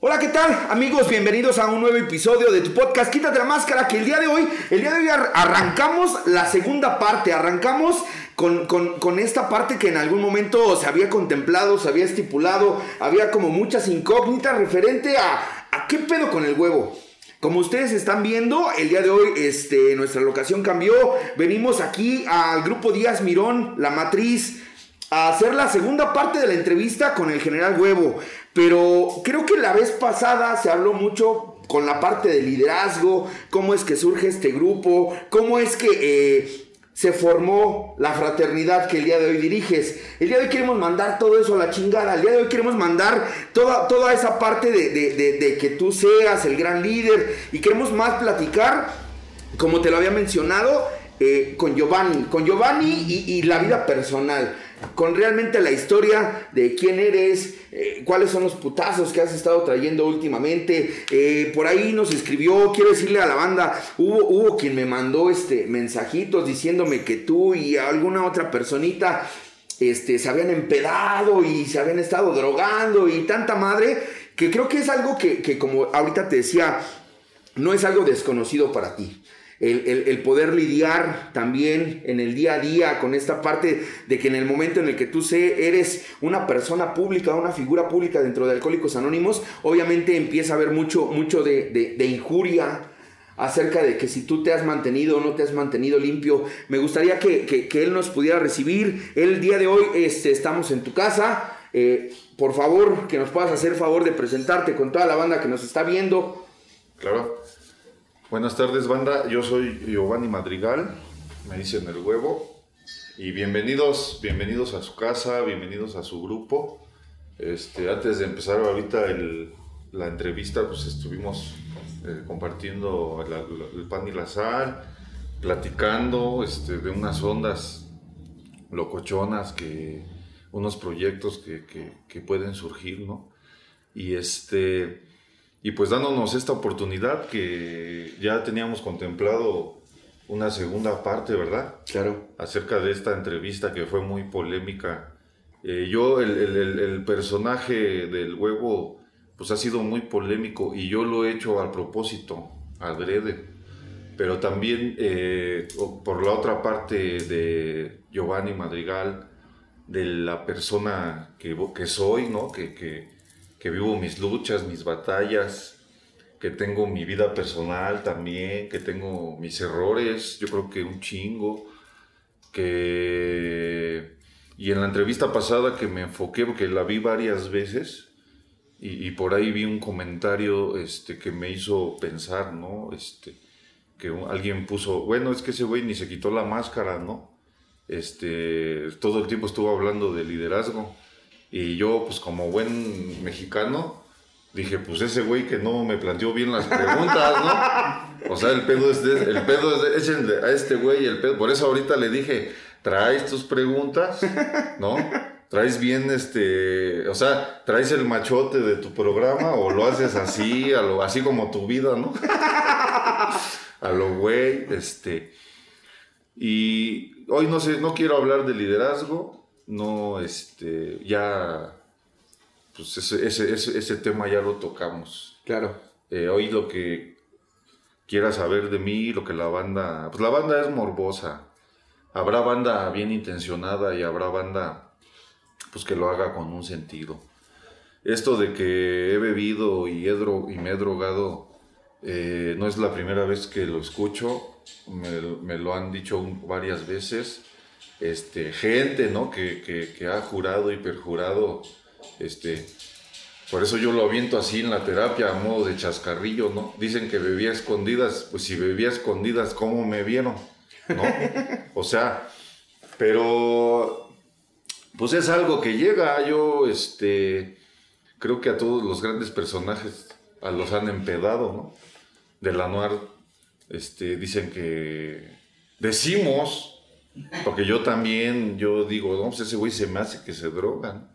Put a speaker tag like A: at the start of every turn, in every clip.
A: Hola, ¿qué tal? Amigos, bienvenidos a un nuevo episodio de tu podcast Quítate la máscara, que el día de hoy, el día de hoy ar- arrancamos la segunda parte, arrancamos con, con- con esta parte que en algún momento se había contemplado, se había estipulado, había como muchas incógnitas referente a, a qué pedo con el huevo. Como ustedes están viendo, el día de hoy este, nuestra locación cambió. Venimos aquí al grupo Díaz Mirón, La Matriz, a hacer la segunda parte de la entrevista con el general Huevo. Pero creo que la vez pasada se habló mucho con la parte de liderazgo, cómo es que surge este grupo, cómo es que eh, se formó la fraternidad que el día de hoy diriges. El día de hoy queremos mandar todo eso a la chingada. El día de hoy queremos mandar toda, toda esa parte de, de- que tú seas el gran líder. Y queremos más platicar, como te lo había mencionado, eh, con Giovanni. Con Giovanni y la vida personal. Con realmente la historia de quién eres, eh, cuáles son los putazos que has estado trayendo últimamente. Eh, por ahí nos escribió, quiero decirle a la banda, hubo, hubo quien me mandó este, mensajitos diciéndome que tú y alguna otra personita este, se habían empedado y se habían estado drogando y tanta madre, que creo que es algo que, que como ahorita te decía, no es algo desconocido para ti. El, poder lidiar también en el día a día con esta parte de que en el momento en el que tú eres una persona pública, una figura pública dentro de Alcohólicos Anónimos, obviamente empieza a haber mucho, mucho de, injuria acerca de que si tú te has mantenido o no te has mantenido limpio. Me gustaría que, que- que él nos pudiera recibir. El día de hoy este, estamos en tu casa. Eh, por favor, que nos puedas hacer favor de presentarte con toda la banda que nos está viendo.
B: Claro. Buenas tardes, banda. Yo soy Giovanni Madrigal, me dicen el huevo. Y bienvenidos, bienvenidos a su casa, bienvenidos a su grupo. Este, antes de empezar ahorita la entrevista, pues estuvimos eh, compartiendo el pan y la sal, platicando este, de unas ondas locochonas, que, unos proyectos que, que- que pueden surgir, ¿no? Y este y pues dándonos esta oportunidad que ya teníamos contemplado una segunda parte, ¿verdad?
A: Claro.
B: Acerca de esta entrevista que fue muy polémica. Eh, yo, el, el- el- personaje del huevo, pues ha sido muy polémico y yo lo he hecho a propósito, adrede. Pero también eh, por la otra parte de Giovanni Madrigal, de la persona que, que soy, ¿no? Que, que, que vivo mis luchas, mis batallas, que tengo mi vida personal también, que tengo mis errores, yo creo que un chingo, que... Y en la entrevista pasada que me enfoqué, porque la vi varias veces, y, por ahí vi un comentario este, que me hizo pensar, ¿no? Este, que alguien puso, bueno, es que ese güey ni se quitó la máscara, ¿no? Este, todo el tiempo estuvo hablando de liderazgo. Y yo, pues como buen mexicano, dije, pues ese güey que no me planteó bien las preguntas, ¿no? O sea, el pedo es de, el pedo es échenle a este güey el pedo. Por eso ahorita le dije, traes tus preguntas, ¿no? Traes bien este, o sea, traes el machote de tu programa o lo haces así, a lo, así como tu vida, ¿no? A lo güey, este. Y hoy no sé, no quiero hablar de liderazgo, no, este, ya, pues ese, ese, ese, ese tema ya lo tocamos.
A: Claro.
B: Eh, hoy lo que quiera saber de mí, lo que la banda, pues la banda es morbosa. Habrá banda bien intencionada y habrá banda, pues que lo haga con un sentido. Esto de que he bebido y, he dro- y me he drogado, eh, no es la primera vez que lo escucho, me, me lo han dicho un- varias veces. Este, gente, ¿no? Que, que- ha jurado y perjurado, este, por eso yo lo aviento así en la terapia a modo de chascarrillo, ¿no? Dicen que bebía escondidas, pues si bebía escondidas, ¿cómo me vieron? ¿No? O sea, pero pues es algo que llega, yo este creo que a todos los grandes personajes a los han empedado, ¿no? De la noir este dicen que decimos porque yo también yo digo, no, pues ese güey se me hace que se drogan.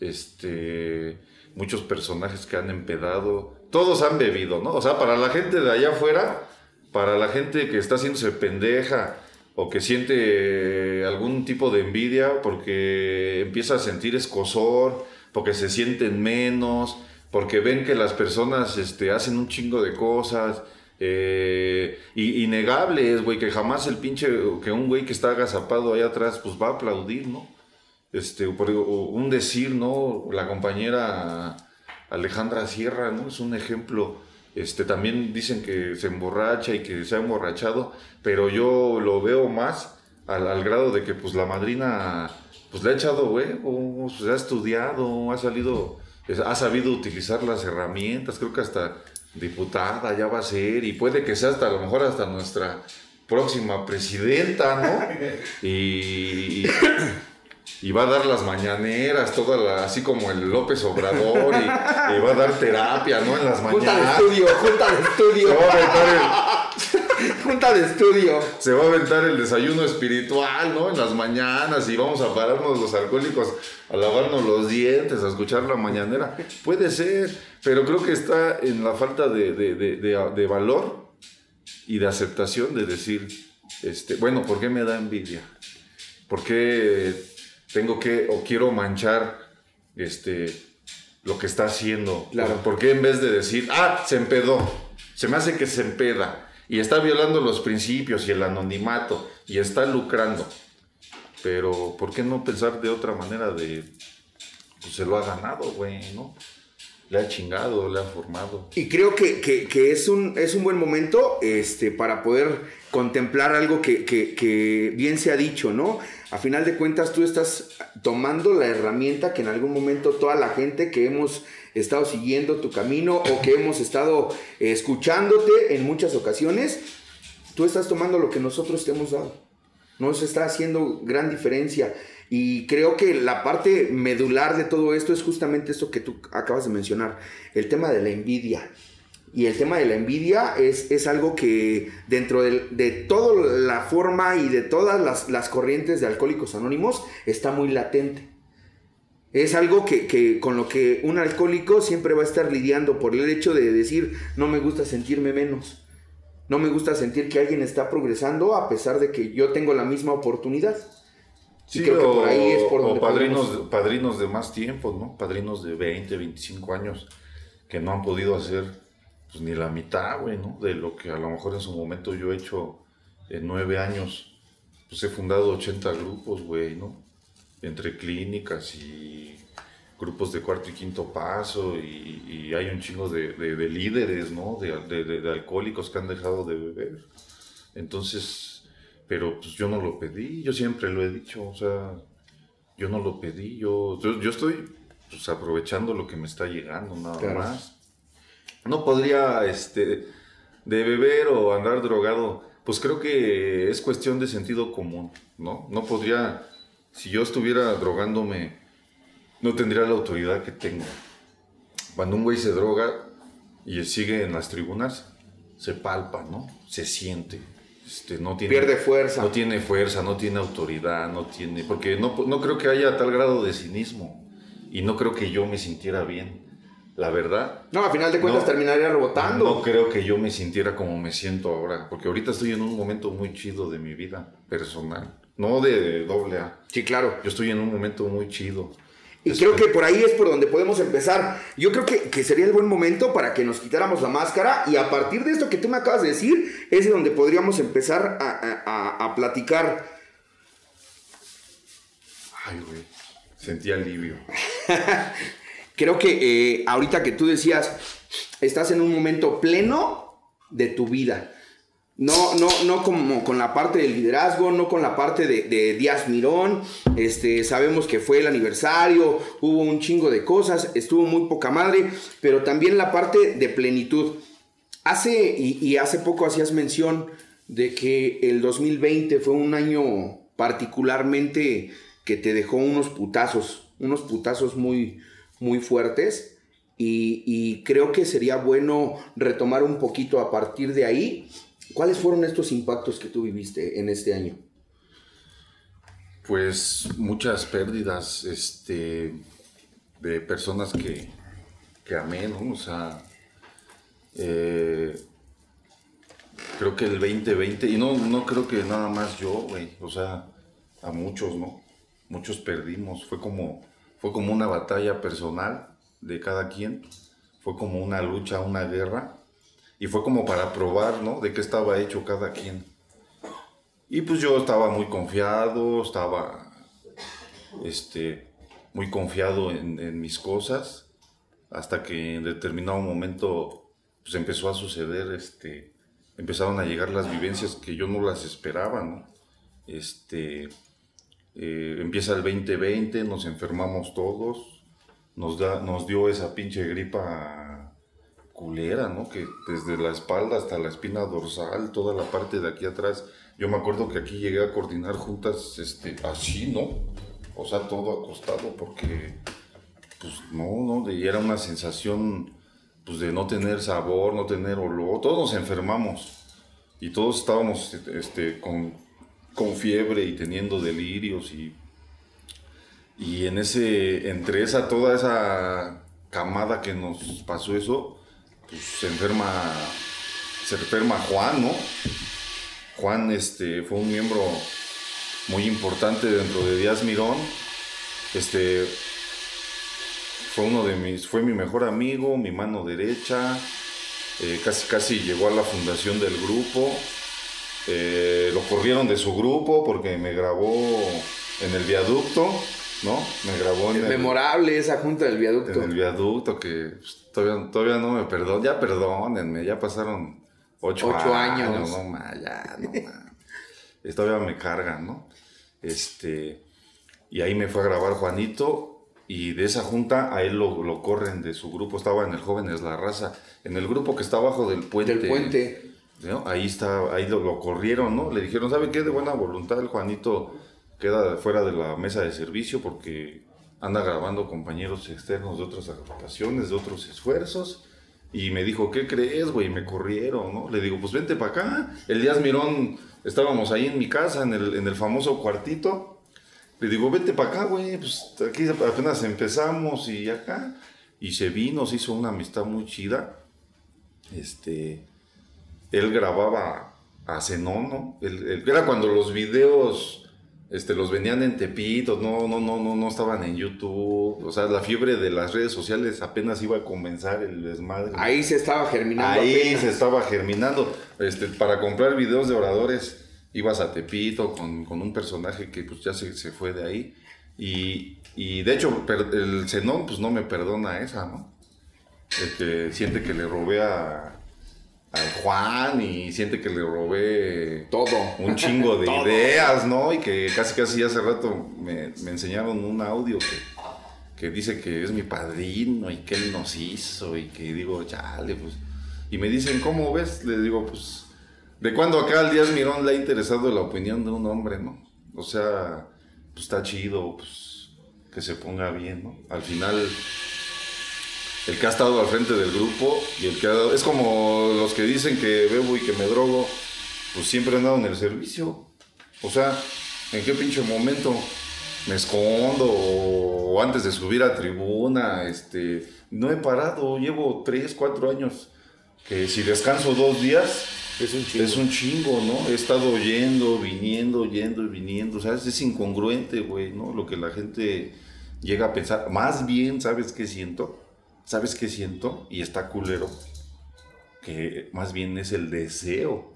B: Este muchos personajes que han empedado, todos han bebido, ¿no? O sea, para la gente de allá afuera, para la gente que está haciéndose pendeja o que siente algún tipo de envidia porque empieza a sentir escosor, porque se sienten menos, porque ven que las personas este, hacen un chingo de cosas. Eh, y, innegable es, güey, que jamás el pinche, que un güey que está agazapado ahí atrás, pues va a aplaudir, ¿no? Este, un decir, ¿no? La compañera Alejandra Sierra, ¿no? Es un ejemplo este, también dicen que se emborracha y que se ha emborrachado, pero yo lo veo más al, grado de que pues la madrina pues le ha echado huevos, pues, ha estudiado, ha salido, ha sabido utilizar las herramientas, creo que hasta diputada ya va a ser y puede que sea hasta a lo mejor hasta nuestra próxima presidenta, ¿no? y y va a dar las mañaneras, toda así como el López Obrador, y, va a dar terapia, ¿no? En las mañanas.
A: Junta de estudio, junta de estudio. junta de estudio.
B: Se va a aventar el desayuno espiritual, ¿no? En las mañanas y vamos a pararnos los alcohólicos a lavarnos los dientes, a escuchar la mañanera. Puede ser, pero creo que está en la falta de, de, de, de valor y de aceptación de decir, este, bueno, ¿por qué me da envidia? ¿Por qué tengo que o quiero manchar este lo que está haciendo.
A: Claro.
B: ¿Por qué en vez de decir, ah, se empedó, se me hace que se empeda y está violando los principios y el anonimato y está lucrando? Pero, ¿por qué no pensar de otra manera de, pues se lo ha ganado, güey, ¿no? Le ha chingado, le ha formado.
A: Y creo que, que, es, un, es un buen momento este, para poder contemplar algo que, que bien se ha dicho, ¿no? a final de cuentas tú estás tomando la herramienta que en algún momento toda la gente que hemos estado siguiendo tu camino o que hemos estado escuchándote en muchas ocasiones, tú estás tomando lo que nosotros te hemos dado. Nos está haciendo gran diferencia. Y creo que la parte medular de todo esto es justamente esto que tú acabas de mencionar, el tema de la envidia. Y el tema de la envidia es, es algo que dentro de, de toda la forma y de todas las, las, corrientes de alcohólicos anónimos está muy latente. Es algo que, que, con lo que un alcohólico siempre va a estar lidiando por el hecho de decir, no me gusta sentirme menos. No me gusta sentir que alguien está progresando a pesar de que yo tengo la misma oportunidad.
B: Sí, creo que por ahí es por donde o padrinos, padrinos de más tiempo, ¿no? Padrinos de 20, 25 años que no han podido hacer pues ni la mitad, güey, ¿no? De lo que a lo mejor en su momento yo he hecho en nueve años. Pues he fundado 80 grupos, güey, ¿no? Entre clínicas y grupos de cuarto y quinto paso y, hay un chingo de, líderes, ¿no? De, alcohólicos que han dejado de beber. Entonces, pero pues yo no lo pedí, yo siempre lo he dicho, o sea, yo no lo pedí, yo, yo, estoy pues, aprovechando lo que me está llegando, nada más no podría, este, de beber o andar drogado, pues creo que es cuestión de sentido común, ¿no? No podría, si yo estuviera drogándome, no tendría la autoridad que tengo. Cuando un güey se droga y sigue en las tribunas, se palpa, ¿no? Se siente. Este, no tiene,
A: Pierde fuerza.
B: No tiene fuerza, no tiene autoridad, no tiene... Porque no, no creo que haya tal grado de cinismo. Y no creo que yo me sintiera bien la verdad.
A: No, a final de cuentas terminaría rebotando.
B: No creo que yo me sintiera como me siento ahora, porque ahorita estoy en un momento muy chido de mi vida personal, no de doble A.
A: Sí, claro.
B: Yo estoy en un momento muy chido.
A: Y creo que por ahí es por donde podemos empezar. Yo creo que, que, sería el buen momento para que nos quitáramos la máscara y a partir de esto que tú me acabas de decir, es de donde podríamos empezar a, a, a platicar.
B: Ay, güey, sentí alivio.
A: creo que eh, ahorita que tú decías, estás en un momento pleno de tu vida. No, no, no como con la parte del liderazgo, no con la parte de, Díaz Mirón. Este, sabemos que fue el aniversario, hubo un chingo de cosas, estuvo muy poca madre, pero también la parte de plenitud. Hace, y, y hace poco hacías mención de que el 2020 fue un año particularmente que te dejó unos putazos, unos putazos muy, muy fuertes y, creo que sería bueno retomar un poquito a partir de ahí. ¿Cuáles fueron estos impactos que tú viviste en este año?
B: Pues muchas pérdidas este, de personas que, que amé, ¿no? O sea, eh, creo que el 2020, y no, no creo que nada más yo, güey, o sea, a muchos, ¿no? Muchos perdimos, fue como, fue como una batalla personal de cada quien, fue como una lucha, una guerra, y fue como para probar, ¿no? De qué estaba hecho cada quien. Y pues yo estaba muy confiado, estaba, este, muy confiado en, mis cosas, hasta que en determinado momento pues empezó a suceder, este, empezaron a llegar las vivencias que yo no las esperaba, ¿no? Este, eh, empieza el 2020, nos enfermamos todos, nos, da, nos dio esa pinche gripa culera, ¿no? Que desde la espalda hasta la espina dorsal, toda la parte de aquí atrás, yo me acuerdo que aquí llegué a coordinar juntas, este, así, ¿no? O sea, todo acostado, porque, pues, no, no, era una sensación, pues, de no tener sabor, no tener olor, todos nos enfermamos, y todos estábamos, este, con, con fiebre y teniendo delirios y, y en ese, entre esa, toda esa camada que nos pasó eso, pues se enferma, se enferma Juan, ¿no? Juan este, fue un miembro muy importante dentro de Díaz Mirón, este, fue uno de mis, fue mi mejor amigo, mi mano derecha, eh, casi casi llegó a la fundación del grupo, eh, lo corrieron de su grupo porque me grabó en el viaducto, ¿no? Me grabó en
A: Memorable esa junta del viaducto.
B: En el viaducto que pues, todavía, todavía no me perdón, ya perdónenme, ya pasaron ocho,
A: Ocho años.
B: años. No, ma, ya, no, ma. Todavía me cargan, ¿no? Este, y ahí me fue a grabar Juanito y de esa junta a él lo, lo corren de su grupo, estaba en el Jóvenes La Raza, en el grupo que está abajo del puente.
A: Del puente.
B: ¿no? Ahí está, ahí lo, lo corrieron, ¿no? Le dijeron, ¿sabe qué? De buena voluntad el Juanito queda fuera de la mesa de servicio porque anda grabando compañeros externos de otras agrupaciones, de otros esfuerzos. Y me dijo, ¿qué crees, güey? Me corrieron, ¿no? Le digo, pues vente para acá. El Díaz Mirón, estábamos ahí en mi casa, en el, en el famoso cuartito. Le digo, vete para acá, güey. Pues aquí apenas empezamos y acá. Y se vino, se hizo una amistad muy chida. Este, él grababa a Zenón, ¿no? Era cuando los videos este, los vendían en Tepito, no, no, no, no, no estaban en YouTube. O sea, la fiebre de las redes sociales apenas iba a comenzar el desmadre.
A: Ahí se estaba germinando.
B: Ahí
A: apenas.
B: se estaba germinando. Este, para comprar videos de oradores, ibas a Tepito con, con un personaje que pues ya se, se fue de ahí. Y, y de hecho, el Zenón pues no me perdona esa, ¿no? Que siente que le robé a, al Juan y siente que le robé
A: Todo.
B: un chingo de
A: Todo.
B: ideas, ¿no? Y que casi casi hace rato me, me enseñaron un audio que, que dice que es mi padrino y que él nos hizo y que digo, chale, pues. Y me dicen, ¿cómo ves? Le digo, pues, ¿de cuándo acá al Díaz Mirón le ha interesado la opinión de un hombre, no? O sea, pues está chido, pues, que se ponga bien, ¿no? Al final, el que ha estado al frente del grupo y el que ha dado, es como los que dicen que bebo y que me drogo, pues siempre han dado en el servicio. O sea, ¿en qué pinche momento me escondo o antes de subir a tribuna? Este, no he parado, llevo 3, 4 años que si descanso dos días
A: Es un chingo.
B: es un chingo, ¿no? He estado yendo, viniendo, yendo y viniendo. O sea, es incongruente, güey, ¿no? Lo que la gente llega a pensar. Más bien, ¿sabes qué siento? ¿Sabes qué siento? Y está culero. Que más bien es el deseo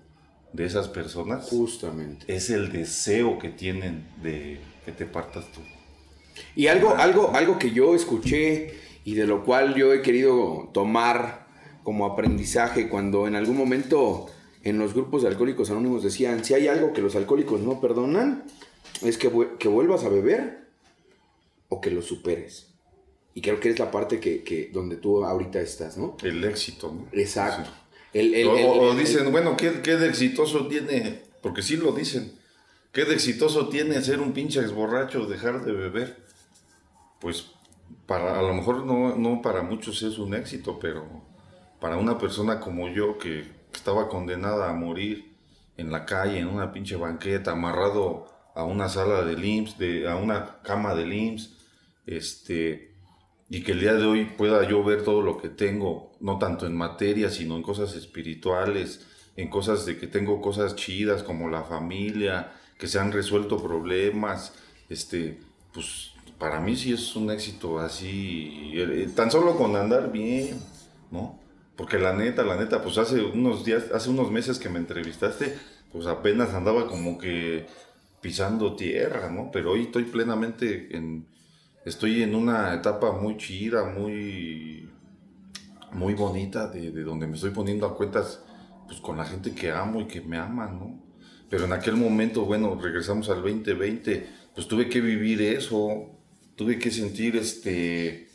B: de esas personas.
A: Justamente.
B: Es el deseo que tienen de que te partas tú.
A: Y algo, algo, algo que yo escuché y de lo cual yo he querido tomar como aprendizaje cuando en algún momento en los grupos de alcohólicos anónimos decían, si hay algo que los alcohólicos no perdonan, es que, que vuelvas a beber o que lo superes. Y creo que es la parte que, que donde tú ahorita estás, ¿no?
B: El éxito, ¿no?
A: Exacto. El- el-
B: o,
A: el-
B: o
A: el-
B: dicen, bueno, ¿qué, ¿qué de exitoso tiene? Porque sí lo dicen. ¿Qué de exitoso tiene ser un pinche exborracho, dejar de beber? Pues para, a lo mejor no, no para muchos es un éxito, pero para una persona como yo que estaba condenada a morir en la calle, en una pinche banqueta, amarrado a una sala de IMSS, de, a una cama de IMSS, este, y que el día de hoy pueda yo ver todo lo que tengo, no tanto en materia, sino en cosas espirituales, en cosas de que tengo cosas chidas como la familia, que se han resuelto problemas, este, pues para mí sí es un éxito así, eh, tan solo con andar bien, ¿no? Porque la neta, la neta, pues hace unos días, hace unos meses que me entrevistaste, pues apenas andaba como que pisando tierra, ¿no? Pero hoy estoy plenamente en, estoy en una etapa muy chida, muy, muy bonita, de, de donde me estoy poniendo a cuentas, pues con la gente que amo y que me ama, ¿no? Pero en aquel momento, bueno, regresamos al 2020, pues tuve que vivir eso, tuve que sentir este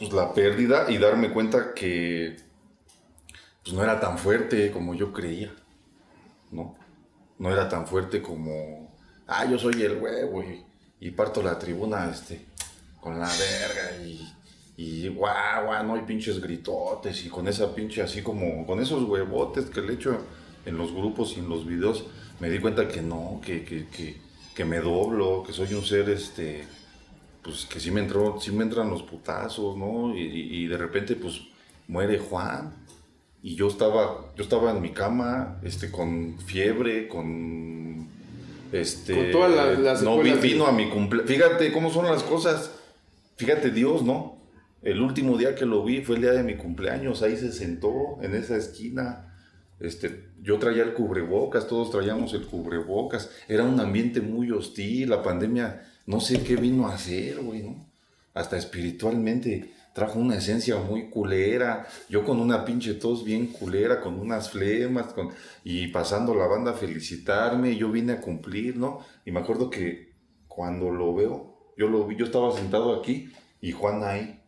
B: pues la pérdida y darme cuenta que pues no era tan fuerte como yo creía, ¿no? No era tan fuerte como, ah, yo soy el huevo y, parto la tribuna este, con la verga y, y guau, guau, no hay pinches gritotes y con esa pinche así como, con esos huevotes que le echo en los grupos y en los videos, me di cuenta que no, que, que, que, que me doblo, que soy un ser este pues que sí me entró, sí me entran los putazos, ¿no? Y, de repente, pues, muere Juan. Y yo estaba, yo estaba en mi cama, este, con fiebre, con, este...
A: Con todas las,
B: No vino a mi cumpleaños. Fíjate cómo son las cosas. Fíjate Dios, ¿no? El último día que lo vi fue el día de mi cumpleaños. Ahí se sentó en esa esquina. Este, yo traía el cubrebocas, todos traíamos el cubrebocas. Era un ambiente muy hostil. La pandemia no sé qué vino a hacer, güey, ¿no? Hasta espiritualmente trajo una esencia muy culera. Yo con una pinche tos bien culera, con unas flemas, con, y pasando la banda a felicitarme, yo vine a cumplir, ¿no? Y me acuerdo que cuando lo veo, yo lo vi, yo estaba sentado aquí y Juan ahí,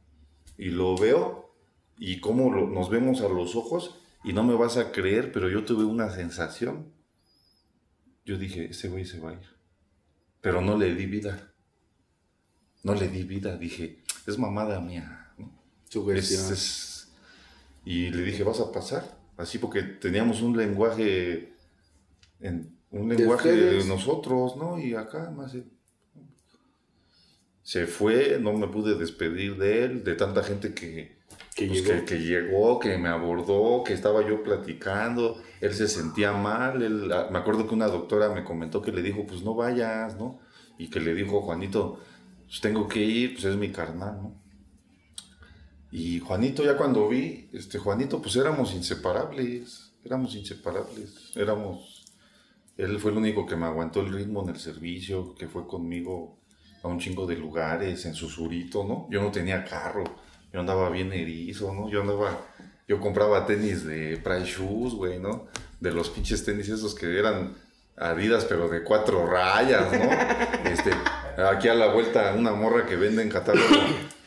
B: y lo veo, y cómo nos vemos a los ojos, y no me vas a creer, pero yo tuve una sensación. Yo dije, ese güey se va a ir. Pero no le di vida no le di vida, dije, es mamada mía. Y le dije, vas a pasar. Así porque teníamos un lenguaje, en, un lenguaje de, nosotros, ¿no? Y acá más... Se fue, no me pude despedir de él, de tanta gente que, que, pues, llegó. Que, llegó. que, me abordó, que estaba yo platicando, él se sentía mal, él, ah, me acuerdo que una doctora me comentó que le dijo, pues no vayas, ¿no? Y que le dijo, Juanito, pues tengo que ir, pues es mi carnal, ¿no? Y Juanito, ya cuando vi, este Juanito, pues éramos inseparables, éramos inseparables, éramos, él fue el único que me aguantó el ritmo en el servicio, que fue conmigo a un chingo de lugares, en Susurito, ¿no? Yo no tenía carro, yo andaba bien erizo, ¿no? Yo andaba, yo compraba tenis de Price Shoes, güey, ¿no? De los pinches tenis esos que eran Adidas, pero de cuatro rayas, ¿no? Este, aquí a la vuelta una morra que vende en catálogo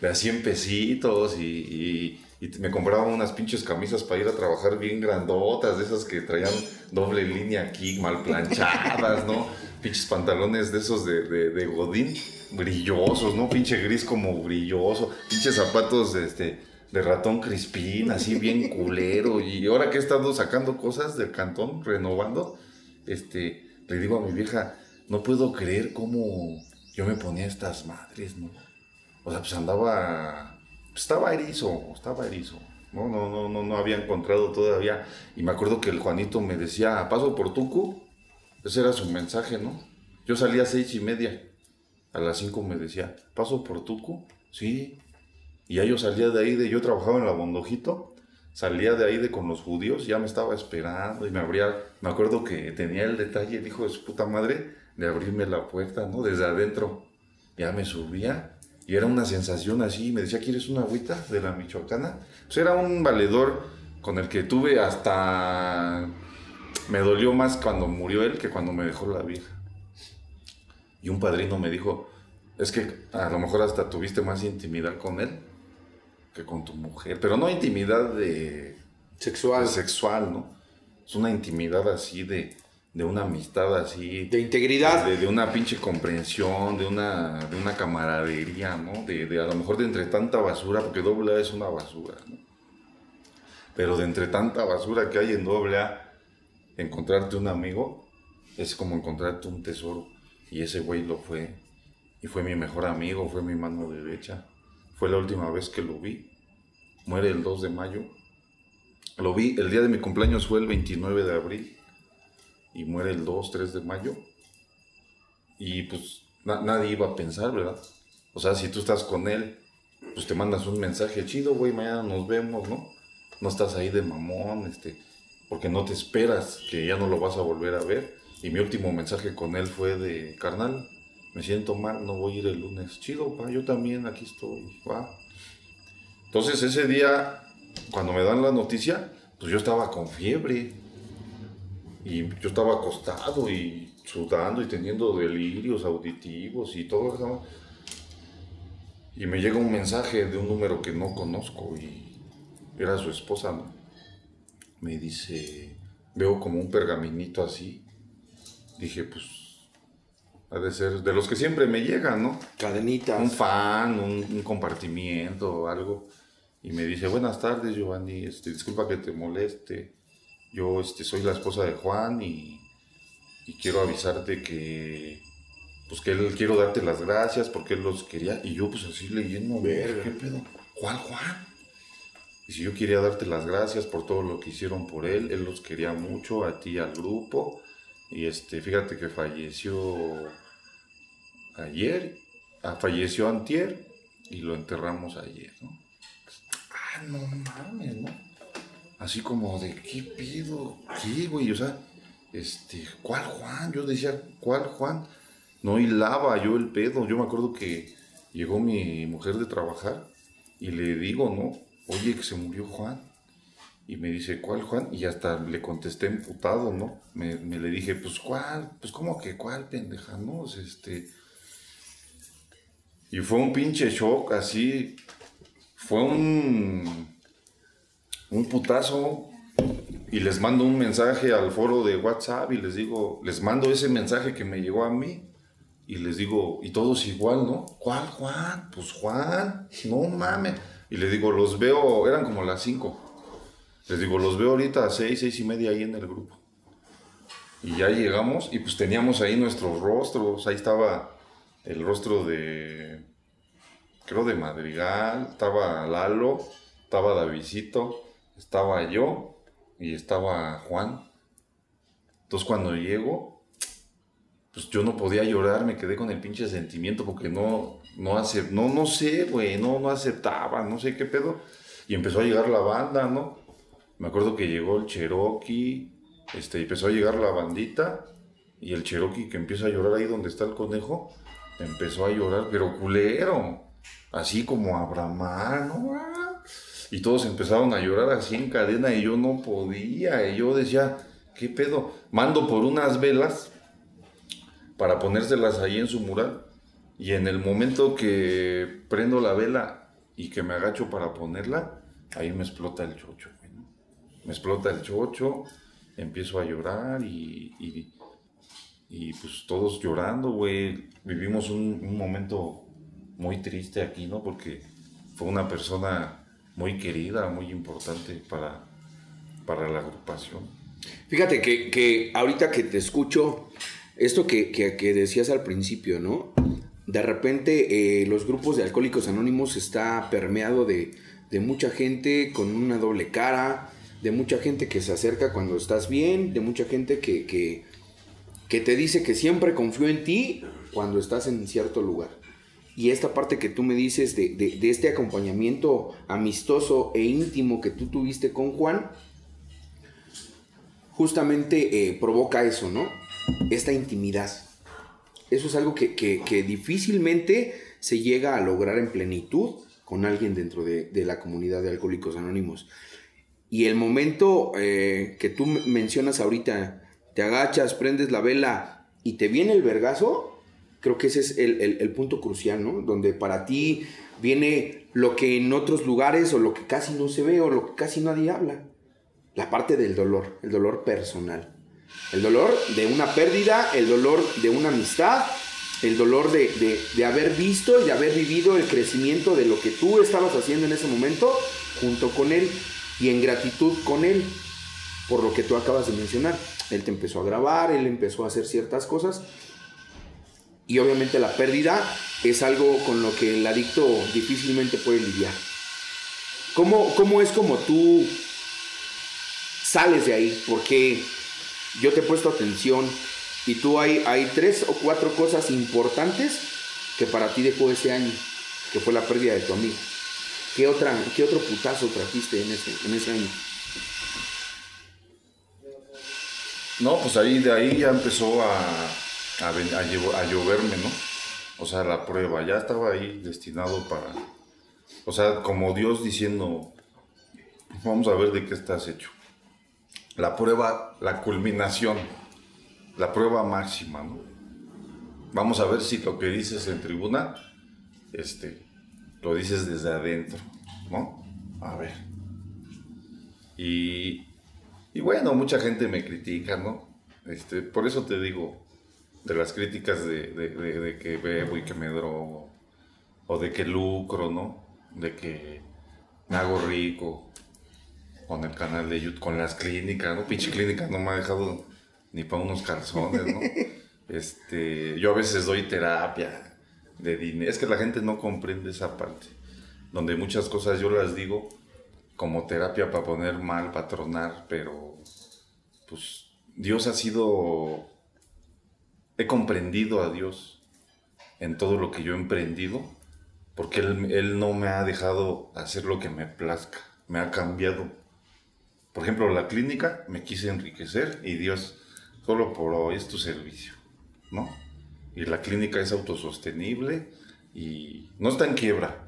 B: de a 100 pesitos y, me compraba unas pinches camisas para ir a trabajar bien grandotas, de esas que traían doble línea aquí, mal planchadas, ¿no? Pinches pantalones de esos de, de, godín, brillosos, ¿no? Pinche gris como brilloso, pinches zapatos de este de ratón crispín, así bien culero. Y ahora que he estado sacando cosas del cantón, renovando, este, le digo a mi vieja, no puedo creer cómo yo me ponía estas madres, ¿no? O sea, pues andaba, estaba erizo, estaba erizo. No, no, no, no, no había encontrado todavía. Y me acuerdo que el Juanito me decía, paso por Tucu. Ese era su mensaje, ¿no? Yo salía a seis y media. A las cinco me decía, paso por Tucu. Sí. Y ya yo salía de ahí, de yo trabajaba en la Bondojito salía de ahí de con los judíos, ya me estaba esperando y me abría, me acuerdo que tenía el detalle, el hijo de su puta madre, de abrirme la puerta, ¿no? Desde adentro. Ya me subía y era una sensación así, me decía, ¿quieres una agüita de la Michoacana? Pues era un valedor con el que tuve hasta... Me dolió más cuando murió él que cuando me dejó la vieja. Y un padrino me dijo, es que a lo mejor hasta tuviste más intimidad con él que con tu mujer, pero no intimidad de
A: sexual,
B: sexual, ¿no? Es una intimidad así de, de una amistad así.
A: De integridad.
B: De, una pinche comprensión, de una, de una camaradería, ¿no? De, de, a lo mejor de entre tanta basura, porque doble A es una basura, ¿no? Pero de entre tanta basura que hay en doble A, encontrarte un amigo es como encontrarte un tesoro. Y ese güey lo fue. Y fue mi mejor amigo, fue mi mano derecha. Fue la última vez que lo vi. Muere el 2 de mayo. Lo vi, el día de mi cumpleaños fue el 29 de abril y muere el 2, 3 de mayo. Y pues nadie iba a pensar, ¿verdad? O sea, si tú estás con él, pues te mandas un mensaje chido, güey, mañana nos vemos, ¿no? No estás ahí de mamón, este, porque no te esperas que ya no lo vas a volver a ver. Y mi último mensaje con él fue de, carnal, me siento mal, no voy a ir el lunes. Chido, pa, yo también aquí estoy, va. Entonces ese día, cuando me dan la noticia, pues yo estaba con fiebre. Y yo estaba acostado y sudando y teniendo delirios auditivos y todo eso. Y me llega un mensaje de un número que no conozco y era su esposa, ¿no? Me dice, veo como un pergaminito así. Dije, pues, ha de ser de los que siempre me llegan, ¿no?
A: Cadenitas.
B: Un fan, un, un compartimiento, algo y me dice, buenas tardes Giovanni, este, disculpa que te moleste, yo este, soy la esposa de Juan y, quiero avisarte que, pues que él, quiero darte las gracias porque él los quería, y yo pues así leyendo, ¿qué pedo? ¿Cuál Juan? Y si yo quería darte las gracias por todo lo que hicieron por él, él los quería mucho, a ti y al grupo, y este, fíjate que falleció ayer, ah, falleció antier, y lo enterramos ayer, ¿no? no mames, ¿no? Así como de, ¿qué pido? ¿Qué, güey? O sea, este, ¿cuál Juan? Yo decía, ¿cuál Juan? No hilaba yo el pedo. Yo me acuerdo que llegó mi mujer de trabajar y le digo, ¿no? Oye, que se murió Juan. Y me dice, ¿cuál Juan? Y hasta le contesté emputado, ¿no? Me, le dije, pues ¿cuál? Pues ¿cómo que cuál, pendeja? No, este... Y fue un pinche shock así, fue un, un putazo y les mando un mensaje al foro de WhatsApp y les digo, les mando ese mensaje que me llegó a mí y les digo, y todos igual, ¿no? ¿Cuál Juan? Pues Juan, no mames. Y les digo, los veo, eran como las 5. Les digo, los veo ahorita a 6, 6 y media ahí en el grupo. Y ya llegamos y pues teníamos ahí nuestros rostros, ahí estaba el rostro de creo de Madrigal, estaba Lalo, estaba Davidito, estaba yo y estaba Juan. Entonces cuando llego, pues yo no podía llorar, me quedé con el pinche sentimiento porque no, no hace, no, no sé, güey, no, no aceptaba, no sé qué pedo. Y empezó a llegar la banda, ¿no? Me acuerdo que llegó el Cherokee, este, empezó a llegar la bandita y el Cherokee que empieza a llorar ahí donde está el conejo, empezó a llorar, pero culero así como a bramar, ¿no? Y todos empezaron a llorar así en cadena y yo no podía. Y yo decía, ¿qué pedo? Mando por unas velas para ponérselas ahí en su mural. Y en el momento que prendo la vela y que me agacho para ponerla, ahí me explota el chocho. Me explota el chocho, empiezo a llorar y, y, pues todos llorando, güey. Vivimos un, un momento muy triste aquí, ¿no? Porque fue una persona muy querida, muy importante para, para la agrupación.
A: Fíjate que, ahorita que te escucho, esto que, decías al principio, ¿no? De repente eh, los grupos de alcohólicos anónimos está permeado de, de mucha gente con una doble cara, de mucha gente que se acerca cuando estás bien, de mucha gente que, que, que te dice que siempre confío en ti cuando estás en cierto lugar. Y esta parte que tú me dices de, este acompañamiento amistoso e íntimo que tú tuviste con Juan, justamente eh, provoca eso, ¿no? Esta intimidad. Eso es algo que, difícilmente se llega a lograr en plenitud con alguien dentro de, la comunidad de Alcohólicos Anónimos. Y el momento eh, que tú mencionas ahorita, te agachas, prendes la vela y te viene el vergazo, Creo que ese es el, punto crucial, ¿no? Donde para ti viene lo que en otros lugares o lo que casi no se ve o lo que casi nadie habla. La parte del dolor, el dolor personal. El dolor de una pérdida, el dolor de una amistad, el dolor de, de, haber visto y de haber vivido el crecimiento de lo que tú estabas haciendo en ese momento junto con él y en gratitud con él por lo que tú acabas de mencionar. Él te empezó a grabar, él empezó a hacer ciertas cosas y obviamente la pérdida es algo con lo que el adicto difícilmente puede lidiar. ¿Cómo, cómo es como tú sales de ahí, porque yo te he puesto atención y tú hay, hay tres o cuatro cosas importantes que para ti dejó ese año, que fue la pérdida de tu amigo. ¿Qué, otra, qué otro putazo trajiste en ese, en ese año?
B: No, pues ahí de ahí ya empezó a, a, a lloverme, ¿no? O sea, la prueba, ya estaba ahí destinado para... O sea, como Dios diciendo, vamos a ver de qué estás hecho. La prueba, la culminación, la prueba máxima, ¿no? Vamos a ver si lo que dices en tribuna, este, lo dices desde adentro, ¿no? A ver. Y, y bueno, mucha gente me critica, ¿no? Este, por eso te digo, de las críticas de, de- de- de que bebo y que me drogo, o de que lucro, ¿no? De que me hago rico con el canal de YouTube, con las clínicas, ¿no? Pinche clínica no me ha dejado ni para unos calzones, ¿no? Este, yo a veces doy terapia de dinero. Es que la gente no comprende esa parte, donde muchas cosas yo las digo como terapia para poner mal, patronar, pero pues Dios ha sido, he comprendido a Dios en todo lo que yo he emprendido, porque Él, Él no me ha dejado hacer lo que me plazca, me ha cambiado. Por ejemplo, la clínica me quise enriquecer y Dios, solo por hoy es tu servicio, ¿no? Y la clínica es autosostenible y no está en quiebra,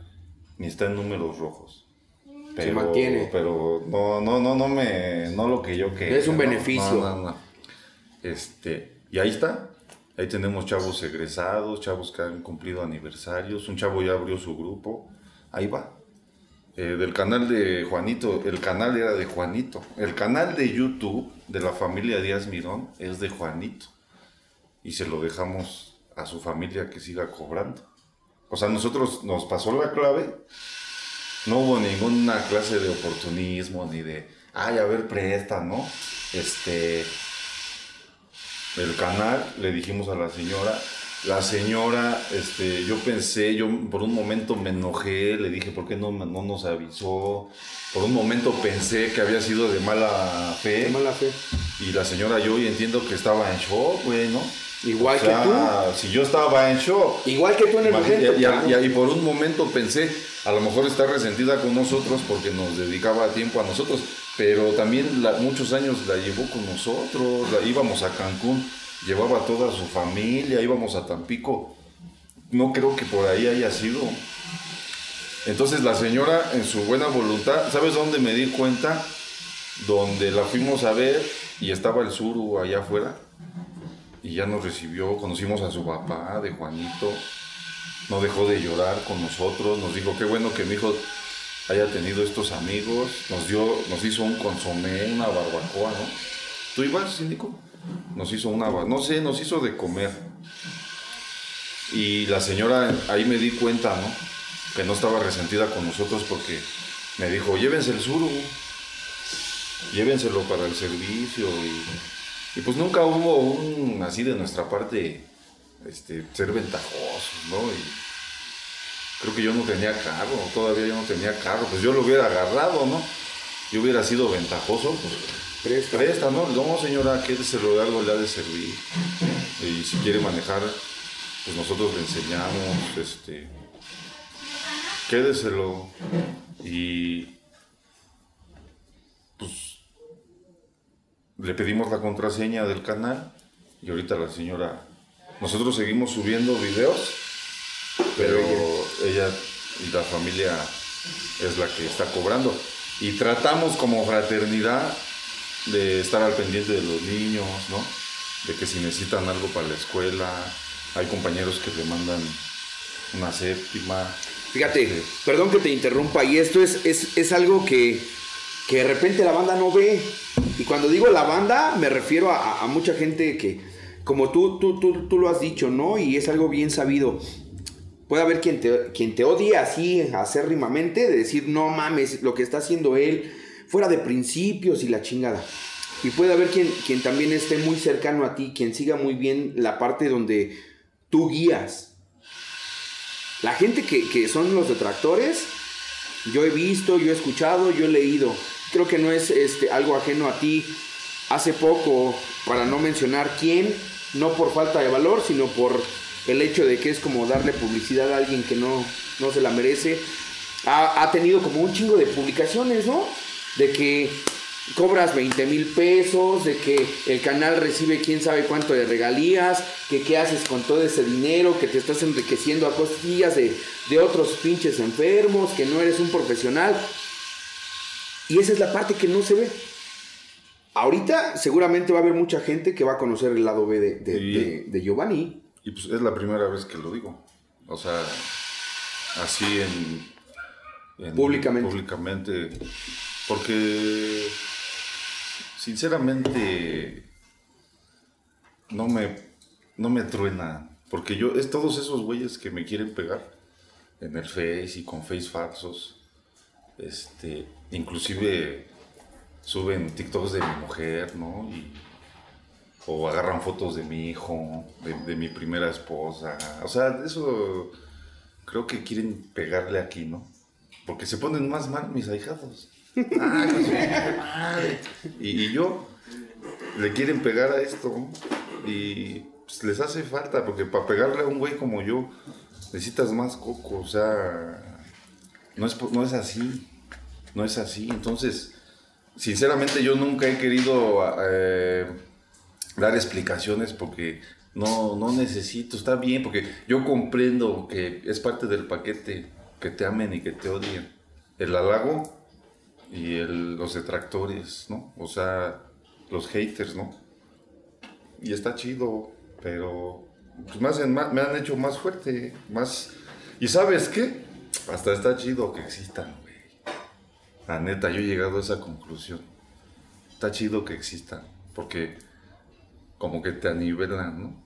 B: ni está en números rojos. Pero,
A: mantiene.
B: Pero no, no, no, no me, no lo que yo quería.
A: Es un
B: ¿no?
A: beneficio.
B: No, no. Este, y ahí está. Ahí tenemos chavos egresados, chavos que han cumplido aniversarios. Un chavo ya abrió su grupo. Ahí va. Eh, del canal de Juanito, el canal era de Juanito. El canal de YouTube de la familia Díaz Mirón es de Juanito. Y se lo dejamos a su familia que siga cobrando. O sea, nosotros nos pasó la clave. No hubo ninguna clase de oportunismo ni de, ay, a ver, presta, ¿no? Este, el canal, le dijimos a la señora, la señora, este, yo pensé, yo por un momento me enojé, le dije, ¿por qué no, no nos avisó? Por un momento pensé que había sido de mala fe.
A: Qué mala fe.
B: Y la señora yo hoy entiendo que estaba en shock, güey, ¿no?
A: Igual
B: O sea,
A: que tú.
B: Si yo estaba en shock.
A: Igual que tú en el momento.
B: y,
A: claro.
B: y y por un momento pensé, a lo mejor está resentida con nosotros porque nos dedicaba tiempo a nosotros, pero también muchos años la llevó con nosotros, íbamos a Cancún, llevaba toda su familia, íbamos a Tampico, no creo que por ahí haya sido. Entonces la señora en su buena voluntad, ¿sabes dónde me di cuenta? Donde la fuimos a ver y estaba el suru allá afuera y ya nos recibió, conocimos a su papá de Juanito, no dejó de llorar con nosotros, nos dijo qué bueno que mi hijo haya tenido estos amigos, nos dio, nos hizo un consomé, una barbacoa, ¿no? ¿Tú igual, síndico? Nos hizo una, no sé, nos hizo de comer. Y la señora, ahí me di cuenta, ¿no? Que no estaba resentida con nosotros porque me dijo, llévense el suru, llévenselo para el servicio y, y pues nunca hubo un así de nuestra parte este, ser ventajosos, ¿no? Creo que yo no tenía carro, todavía yo no tenía carro, pues yo lo hubiera agarrado, ¿no? Yo hubiera sido ventajoso, pues
A: Presta.
B: presta, ¿no? No, señora, quédeselo de algo, le ha de servir. Y si quiere manejar, pues nosotros le enseñamos, este, quédeselo. Y pues le pedimos la contraseña del canal y ahorita la señora, nosotros seguimos subiendo videos, pero ella y la familia es la que está cobrando. Y tratamos como fraternidad de estar al pendiente de los niños, ¿no? De que si necesitan algo para la escuela, hay compañeros que le mandan una séptima.
A: Fíjate, perdón que te interrumpa, y esto es, es, es algo que, que de repente la banda no ve. Y cuando digo la banda, me refiero a, a mucha gente que, como tú, tú, tú, tú lo has dicho, ¿no? Y es algo bien sabido. Puede haber quien te, quien te odie así, acérrimamente, de decir, no mames, lo que está haciendo él, fuera de principios y la chingada. Y puede haber quien, quien también esté muy cercano a ti, quien siga muy bien la parte donde tú guías. La gente que, que son los detractores, yo he visto, yo he escuchado, yo he leído. creo que no es este, algo ajeno a ti. Hace poco, para no mencionar quién, no por falta de valor, sino por el hecho de que es como darle publicidad a alguien que no, no se la merece, ha, ha tenido como un chingo de publicaciones, ¿no? De que cobras 20 mil pesos, de que el canal recibe quién sabe cuánto de regalías, que qué haces con todo ese dinero, que te estás enriqueciendo a costillas de, de otros pinches enfermos, que no eres un profesional. Y esa es la parte que no se ve. Ahorita seguramente va a haber mucha gente que va a conocer el lado B de, de, de Giovanni.
B: Y pues es la primera vez que lo digo. O sea, así en... en-
A: Públicamente.
B: Públicamente. Porque, sinceramente, no me, no me truena. Porque yo, es todos esos güeyes que me quieren pegar en el Face y con Face falsos. Este, inclusive suben TikToks de mi mujer, ¿no? Y, o agarran fotos de mi hijo, de, mi primera esposa. O sea, eso creo que quieren pegarle aquí, ¿no? Porque se ponen más mal mis ahijados. Ay, pues, y, yo le quieren pegar a esto y pues, les hace falta porque para pegarle a un güey como yo necesitas más coco, o sea, no es, no es así, no es así. Entonces, sinceramente yo nunca he querido eh, dar explicaciones porque no, no necesito, está bien, porque yo comprendo que es parte del paquete que te amen y que te odien. El halago y el- los detractores, ¿no? O sea, los haters, ¿no? Y está chido, pero pues, me, me han hecho más fuerte, más... ¿Y sabes qué? Hasta está chido que existan, güey. La neta, yo he llegado a esa conclusión. Está chido que existan, porque como que te anivelan, ¿no?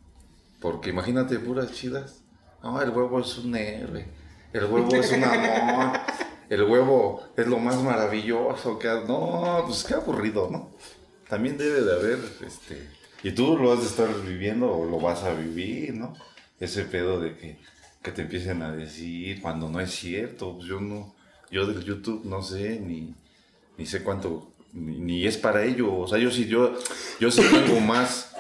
B: Porque imagínate puras chidas. No, el huevo es un héroe. El huevo es un amor. El huevo es lo más maravilloso que ha- No, pues qué aburrido, ¿no? También debe de haber, este... Y tú lo has de estar viviendo o lo vas a vivir, ¿no? Ese pedo de que, que te empiecen a decir cuando no es cierto. Pues yo no... Yo del YouTube no sé ni, ni sé cuánto... Ni, ni es para ello. O sea, yo sí, yo, yo sí tengo más...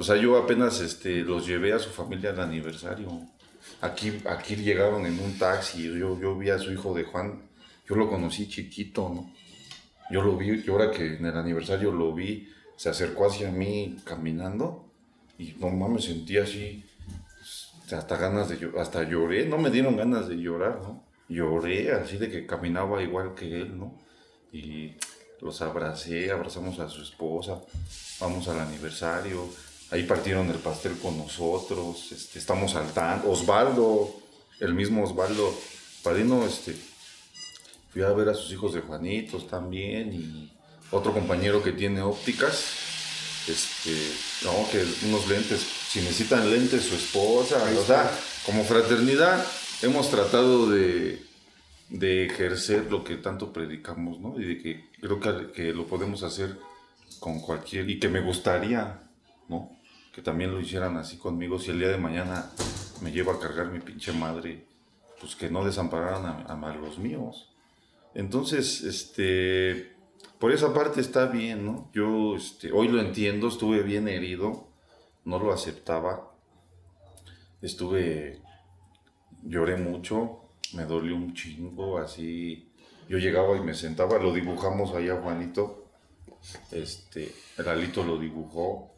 B: O sea, yo apenas este, los llevé a su familia al aniversario. Aquí, aquí llegaron en un taxi. Yo, yo vi a su hijo de Juan. Yo lo conocí chiquito, ¿no? Yo lo vi, yo ahora que en el aniversario lo vi, se acercó hacia mí caminando. Y no mames, sentí así. pues, Hasta ganas de llorar. Hasta lloré. No me dieron ganas de llorar, ¿no? Lloré así de que caminaba igual que él, ¿no? Y los abracé, abrazamos a su esposa. Vamos al aniversario. Ahí partieron el pastel con nosotros, este, estamos al tanto. Osvaldo, el mismo Osvaldo, padrino, este, fui a ver a sus hijos de Juanitos también y otro compañero que tiene ópticas, este, no, que unos lentes, si necesitan lentes su esposa, o sea, como fraternidad hemos tratado de, de ejercer lo que tanto predicamos, ¿no? Y de que creo que, que lo podemos hacer con cualquier, y que me gustaría, ¿no? Que también lo hicieran así conmigo, si el día de mañana me lleva a cargar mi pinche madre, pues que no desampararan a, a los míos. Entonces, este, por esa parte está bien, ¿no? Yo, este, hoy lo entiendo, estuve bien herido, no lo aceptaba, estuve, lloré mucho, me dolió un chingo, así, yo llegaba y me sentaba, lo dibujamos allá Juanito, este, el Alito lo dibujó,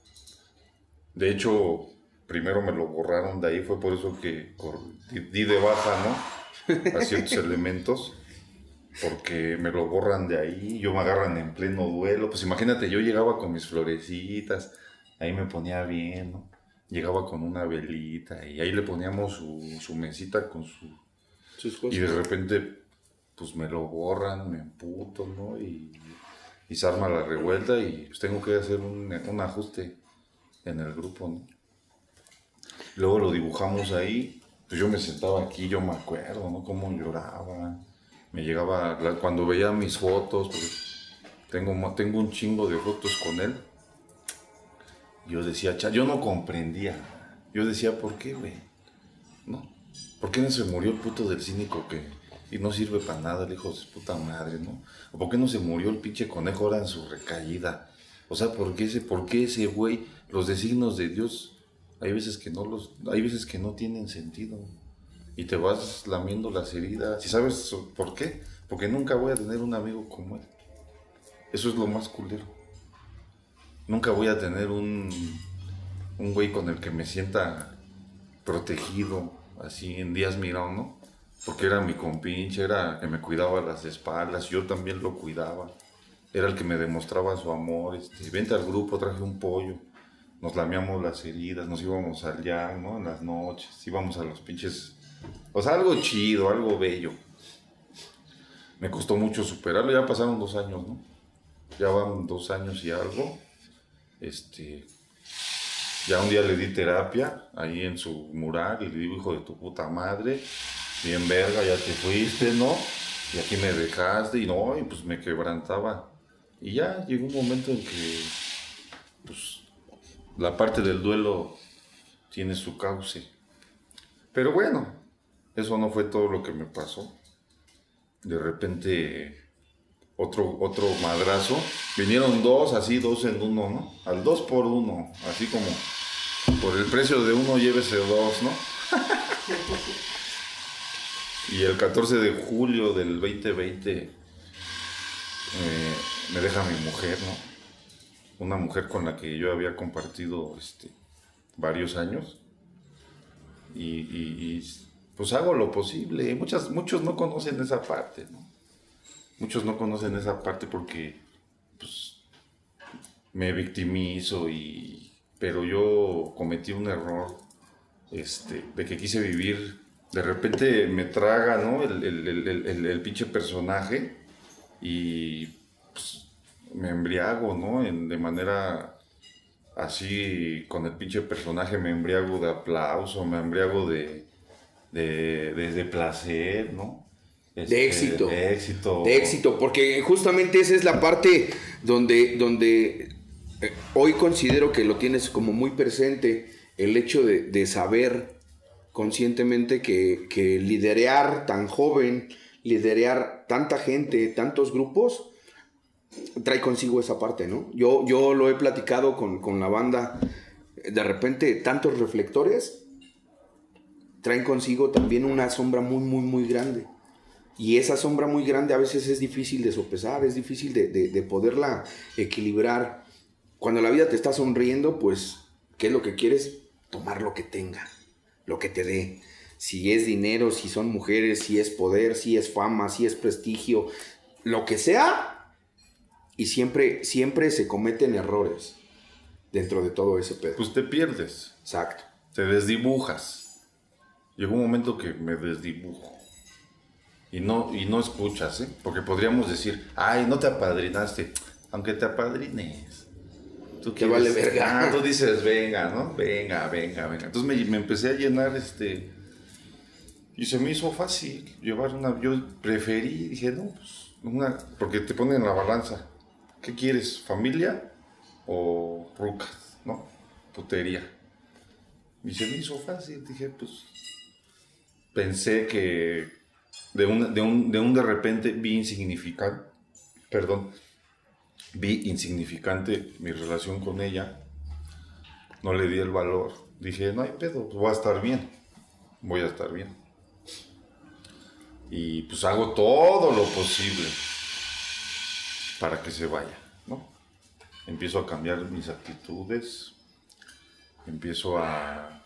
B: de hecho, primero me lo borraron de ahí, fue por eso que di, de baja, ¿no? A ciertos elementos porque me lo borran de ahí, yo me agarran en pleno duelo, pues imagínate, yo llegaba con mis florecitas, ahí me ponía bien, ¿no? Llegaba con una velita y ahí le poníamos su, su mesita con su...
A: Sus
B: Y
A: cosas.
B: de repente, pues me lo borran, me emputo, ¿no? Y, y se arma la revuelta y pues tengo que hacer un, un ajuste en el grupo, ¿no? Luego lo dibujamos ahí, pues yo me sentaba aquí, yo me acuerdo, ¿no? Cómo lloraba. Me llegaba, cuando veía mis fotos, porque tengo, tengo un chingo de fotos con él. Yo decía, yo no comprendía. Yo decía, ¿por qué, güey? ¿No? ¿Por qué no se murió el puto del cínico que, y no sirve para nada el hijo de puta madre, ¿no? ¿O por qué no se murió el pinche conejo ahora en su recaída? O sea, ¿por qué ese, por qué ese güey, los designos de Dios, hay veces que no los, hay veces que no tienen sentido? Y te vas lamiendo las heridas. ¿Y sabes por qué? Porque nunca voy a tener un amigo como él. Eso es lo más culero. Nunca voy a tener un, un güey con el que me sienta protegido, así en días mirando, ¿no? Porque era mi compinche, era que me cuidaba las espaldas, yo también lo cuidaba. Era el que me demostraba su amor. Este, vente al grupo, traje un pollo. Nos lameamos las heridas, nos íbamos allá, ¿no? En las noches, íbamos a los pinches. O sea, algo chido, algo bello. Me costó mucho superarlo, ya pasaron dos años, ¿no? Ya van dos años y algo. Este, ya un día le di terapia ahí en su mural y le digo, hijo de tu puta madre, bien verga, ya te fuiste, ¿no? Y aquí me dejaste y no, y pues me quebrantaba. Y ya llegó un momento en que, pues, la parte del duelo tiene su cauce. Pero bueno, eso no fue todo lo que me pasó. De repente otro, otro madrazo. Vinieron dos, así, dos en uno, ¿no? Al dos por uno, así como por el precio de uno llévese dos, ¿no? y el 14 de julio del 2020 eh, me deja mi mujer, ¿no? Una mujer con la que yo había compartido este, varios años. Y, y, pues hago lo posible. Muchas, muchos no conocen esa parte, ¿no? muchos no conocen esa parte porque pues, me victimizo y pero yo cometí un error este, de que quise vivir de repente me traga ¿no? el, el, el, pinche personaje y pues, me embriago ¿no? de manera así con el pinche personaje me embriago de aplauso me embriago de, de, de placer ¿no?
A: de este, éxito.
B: De éxito.
A: De éxito, porque justamente esa es la parte donde, donde eh, hoy considero que lo tienes como muy presente, el hecho de, saber conscientemente que, que, liderear tan joven, liderear tanta gente, tantos grupos, trae consigo esa parte, ¿no? Yo, yo lo he platicado con, con la banda, de repente tantos reflectores traen consigo también una sombra muy, muy, muy grande. Y esa sombra muy grande a veces es difícil de sopesar, es difícil de, poderla equilibrar. Cuando la vida te está sonriendo, pues, ¿qué es lo que quieres? Tomar lo que tenga, lo que te dé. Si es dinero, si son mujeres, si es poder, si es fama, si es prestigio, lo que sea. Y siempre, siempre se cometen errores dentro de todo ese pedo.
B: Pues te pierdes.
A: Exacto.
B: Te desdibujas. Llegó un momento que me desdibujo y no, y no escuchas, ¿eh? Porque podríamos decir, ay, no te apadrinaste, aunque te apadrines.
A: Tú que vale verga.
B: Ah, tú dices, venga, ¿no? Venga, venga, venga. Entonces me, me, empecé a llenar este. Y se me hizo fácil llevar una. Yo preferí, dije, no, pues, una. Porque te ponen en la balanza. ¿Qué quieres? ¿Familia o rucas? ¿No? Putería. Y se me hizo fácil, dije, pues. Pensé que de un de, un, de, un de repente vi insignificante, perdón, vi insignificante mi relación con ella, no le di el valor, dije, no hay pedo, pues voy a estar bien, voy a estar bien. Y pues hago todo lo posible para que se vaya, ¿no? Empiezo a cambiar mis actitudes, empiezo a,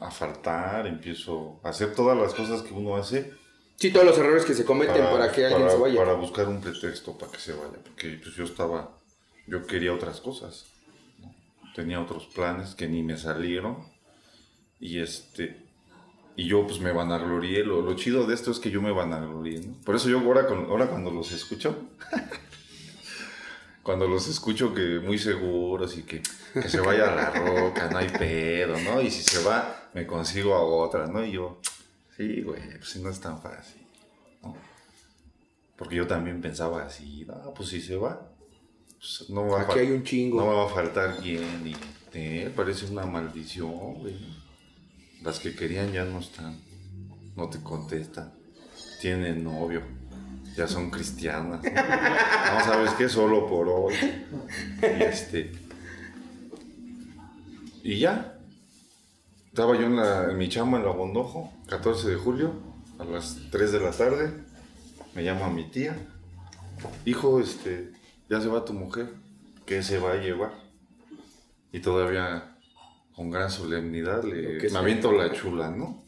B: a faltar, empiezo a hacer todas las cosas que uno hace
A: Sí, todos los errores que se cometen para, que alguien se vaya.
B: Para buscar un pretexto para que se vaya, porque pues yo estaba, yo quería otras cosas, tenía otros planes que ni me salieron y este, y yo pues me vanaglorié, lo, lo chido de esto es que yo me vanaglorié, ¿no? Por eso yo ahora, con, ahora cuando los escucho, cuando los escucho que muy seguros y que, que se vaya a la roca, no hay pedo, ¿no? Y si se va, me consigo a otra, ¿no? Y yo Sí, güey, pues si no es tan fácil, ¿no? Porque yo también pensaba así, no, pues si se va, pues no va
A: Aquí hay un chingo.
B: No me va a faltar quien, y eh, parece una maldición, güey. Las que querían ya no están, no te contestan. tienen novio, ya son cristianas. ¿no? ¿sabes qué? Solo por hoy. Y este. Y ya. Estaba yo en, la- en mi chamba en la Bondojo, 14 de julio, a las 3 de la tarde. Me llama mi tía. Hijo, este, ya se va tu mujer. ¿Qué se va a llevar? Y todavía, con gran solemnidad, le,
A: que
B: me aviento la chula, ¿no?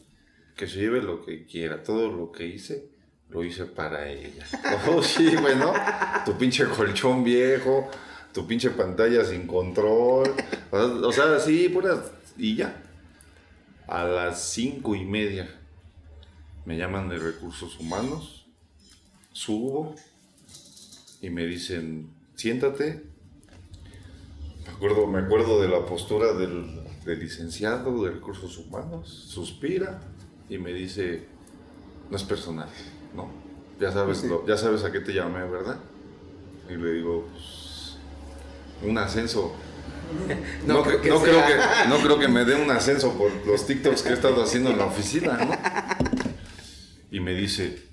B: Que se lleve lo que quiera. Todo lo que hice, lo hice para ella. Oh, sí, bueno. Tu pinche colchón viejo, tu pinche pantalla sin control. O sea, sí, puras. Y ya. A las cinco y media me llaman de recursos humanos. Subo y me dicen, siéntate. Me acuerdo, me acuerdo de la postura del, del licenciado de recursos humanos. Suspira y me dice, no es personal, ¿no? Ya sabes, lo- ya sabes a qué te llamé, ¿verdad? Y le digo, pues, un ascenso.
A: No
B: No,
A: creo
B: cre-
A: que
B: no creo
A: sea.
B: que, no creo que me dé un ascenso por los TikToks que he estado haciendo en la oficina, ¿no? Y me dice,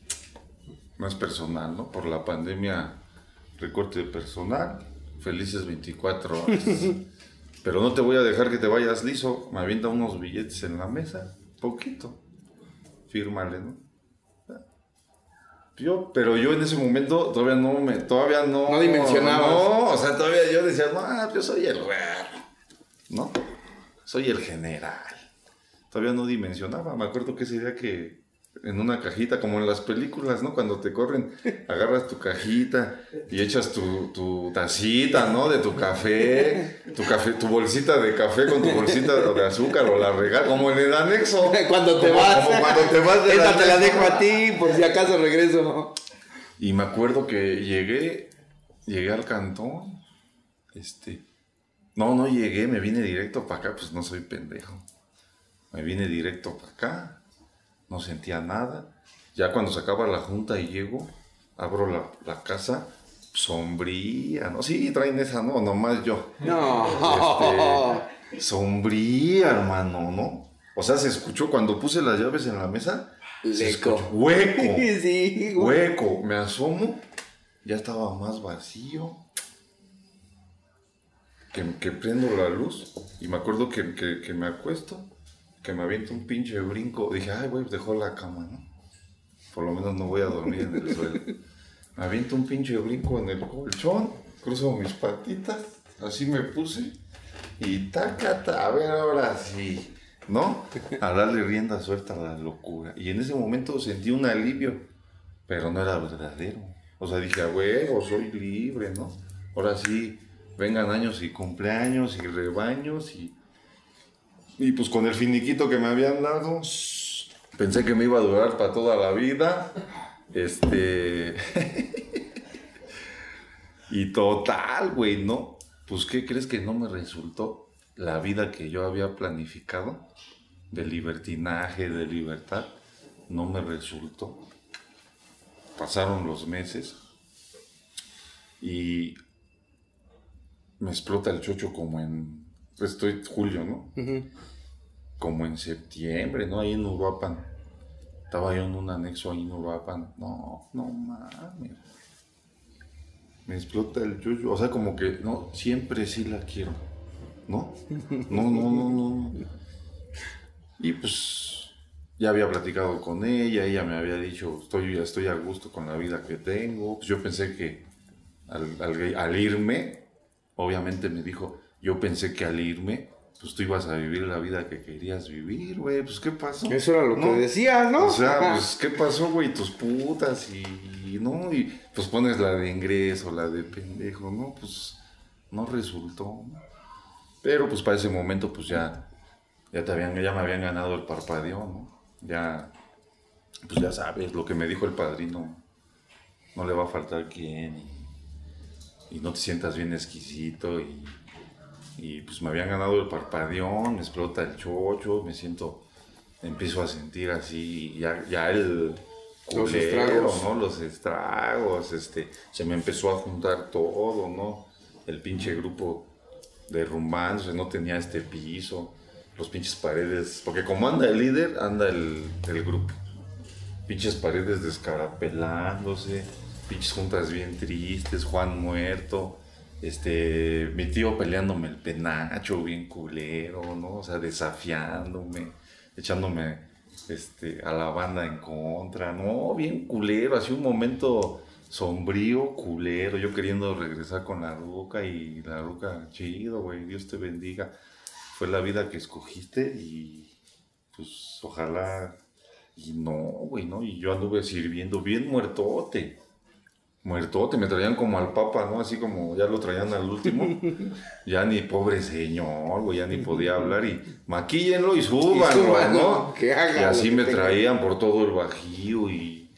B: no es personal, ¿no? Por la pandemia, recorte de personal, felices 24 horas. Pero no te voy a dejar que te vayas liso. Me avienta unos billetes en la mesa, poquito. Fírmale, ¿no? Yo, pero yo en ese momento todavía no me, todavía no.
A: No dimensionabas.
B: No, o sea, todavía yo decía, no, yo soy el ¿no? Soy el general. Todavía no dimensionaba. Me acuerdo que ese día que en una cajita, como en las películas, ¿no? Cuando te corren, agarras tu cajita y echas tu, tu tacita, ¿no? De tu café, tu café, tu bolsita de café con tu bolsita de azúcar o la regalas, como en el anexo.
A: Cuando te
B: Como-
A: vas.
B: como cuando te vas del
A: Esta te la dejo a ti, por si acaso regreso.
B: Y me acuerdo que llegué, llegué al cantón, este, no, no llegué, me vine directo para acá, pues no soy pendejo. Me vine directo para acá, no sentía nada. Ya cuando se acaba la junta y llego, abro la, la casa, sombría, ¿no? Sí, traen esa, no, nomás yo.
A: No.
B: Este, sombría, hermano, ¿no? O sea, se escuchó cuando puse las llaves en la mesa,
A: Leco.
B: hueco.
A: Sí, güey.
B: Hueco, me asomo, ya estaba más vacío. Que, que prendo la luz y me acuerdo que, que- que me acuesto, que me aviento un pinche brinco. Dije, ay, güey, dejó la cama, ¿no? Por lo menos no voy a dormir en el suelo. Me aviento un pinche brinco en el colchón, cruzo mis patitas, así me puse y tacata, a ver ahora sí, ¿no? A darle rienda suelta a la locura. Y en ese momento sentí un alivio, pero no era verdadero. O sea, dije, a huevo, soy libre, ¿no? Ahora sí, vengan años y cumpleaños y rebaños y... Y pues con el finiquito que me habían dado, pensé que me iba a durar para toda la vida. Este... y total, güey, ¿no? Pues, ¿qué crees que no me resultó la vida que yo había planificado? De libertinaje, de libertad, no me resultó. Pasaron los meses y me explota el chocho como en, estoy julio, ¿no? Como en septiembre, ¿no? Ahí en Uruapan. Estaba yo en un anexo ahí en Uruapan. No, no mames. Me explota el chocho. O sea, como que, no, siempre sí la quiero. ¿No? No, no, no, no. Y pues ya había platicado con ella, ella me había dicho, estoy, estoy a gusto con la vida que tengo. Pues yo pensé que al, al- al irme, obviamente me dijo, yo pensé que al irme, pues tú ibas a vivir la vida que querías vivir, güey. Pues qué pasó.
A: Eso era lo que decías, ¿no?
B: O sea, pues, ¿qué pasó, güey? Tus putas y, ¿no? Y pues pones la de ingreso, la de pendejo, ¿no? Pues no resultó. Pero pues para ese momento, pues ya, ya, te habían, ya me habían ganado el parpadeo, ¿no? Ya, pues ya sabes, lo que me dijo el padrino, no le va a faltar quien y, y no te sientas bien exquisito y, y pues me habían ganado el parpadeón, me explota el chocho, me siento empiezo a sentir así, ya, ya el
A: Los
B: culero,
A: estragos.
B: ¿no? Los estragos, este, se me empezó a juntar todo, ¿no? El pinche grupo derrumbándose, no tenía este piso, los pinches paredes, porque como anda el líder, anda el, el grupo. pinches paredes descarapelándose, pinches juntas bien tristes, Juan muerto, este, mi tío peleándome el penacho bien culero, ¿no? O sea, desafiándome, echándome este, a la banda en contra, ¿no? Bien culero, así un momento sombrío, culero, yo queriendo regresar con la ruca y la ruca, chido, güey, Dios te bendiga. Fue la vida que escogiste y pues ojalá y no, güey, ¿no? Y yo anduve sirviendo bien muertote. Muertote, me traían como al papa, ¿no? Así como ya lo traían al último. ya ni pobre señor, güey, ya ni podía hablar y maquíllenlo y suban, ¿no? y así me traían por todo el bajío y,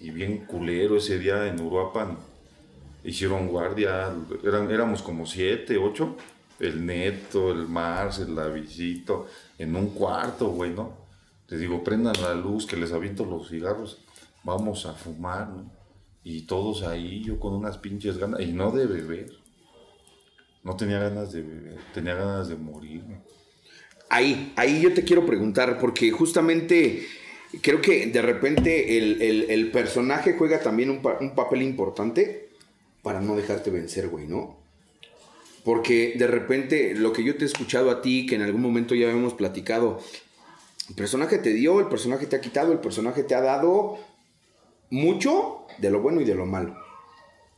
B: y, bien culero ese día en Uruapan. Hicieron guardia, eran, éramos como siete, ocho. El Neto, el Mars, el Lavisito, en un cuarto, güey, ¿no? Les digo, prendan la luz, que les aviento los cigarros, vamos a fumar, ¿no? Y todos ahí, yo con unas pinches ganas, y no de beber. No tenía ganas de beber, tenía ganas de morirme.
A: Ahí, ahí yo te quiero preguntar, porque justamente creo que de repente el, personaje juega también un, un, papel importante para no dejarte vencer, güey, ¿no? Porque de repente lo que yo te he escuchado a ti, que en algún momento ya habíamos platicado, el personaje te dio, el personaje te ha quitado, el personaje te ha dado mucho de lo bueno y de lo malo.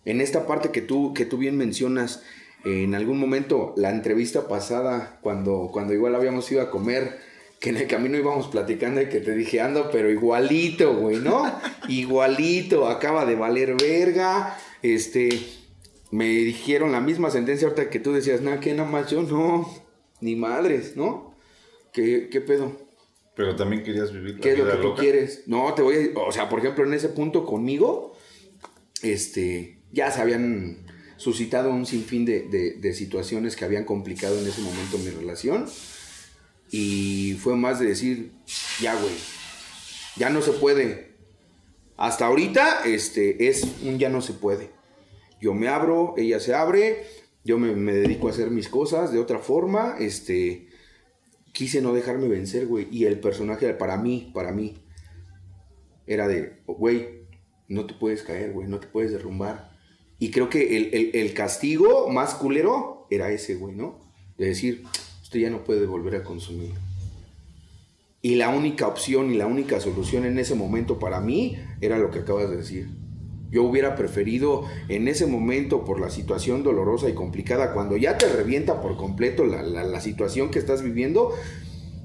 A: En esta parte que tú, que tú bien mencionas, en algún momento, la entrevista pasada, cuando, cuando igual habíamos ido a comer, que en el camino íbamos platicando y que te dije, ando, pero igualito, güey, ¿no? igualito, acaba de valer verga, este, me dijeron la misma sentencia ahorita que tú decías, nada, que nada más yo, no, ni madres, ¿no? ¿Qué, qué pedo?
B: Pero también querías vivir
A: la ¿Qué es lo que tú quieres? No, te voy a... O sea, por ejemplo, en ese punto conmigo, este, ya se habían suscitado un sinfín de, de, situaciones que habían complicado en ese momento mi relación. Y fue más de decir, ya, güey, ya no se puede. Hasta ahorita, este, es un ya no se puede. Yo me abro, ella se abre, yo me, me dedico a hacer mis cosas de otra forma, este quise no dejarme vencer, güey. Y el personaje, para mí, para mí, era de, güey, no te puedes caer, güey, no te puedes derrumbar. Y creo que el, castigo más culero era ese, güey, ¿no? De decir, usted ya no puede volver a consumir. Y la única opción y la única solución en ese momento para mí era lo que acabas de decir. Yo hubiera preferido en ese momento, por la situación dolorosa y complicada, cuando ya te revienta por completo la, situación que estás viviendo,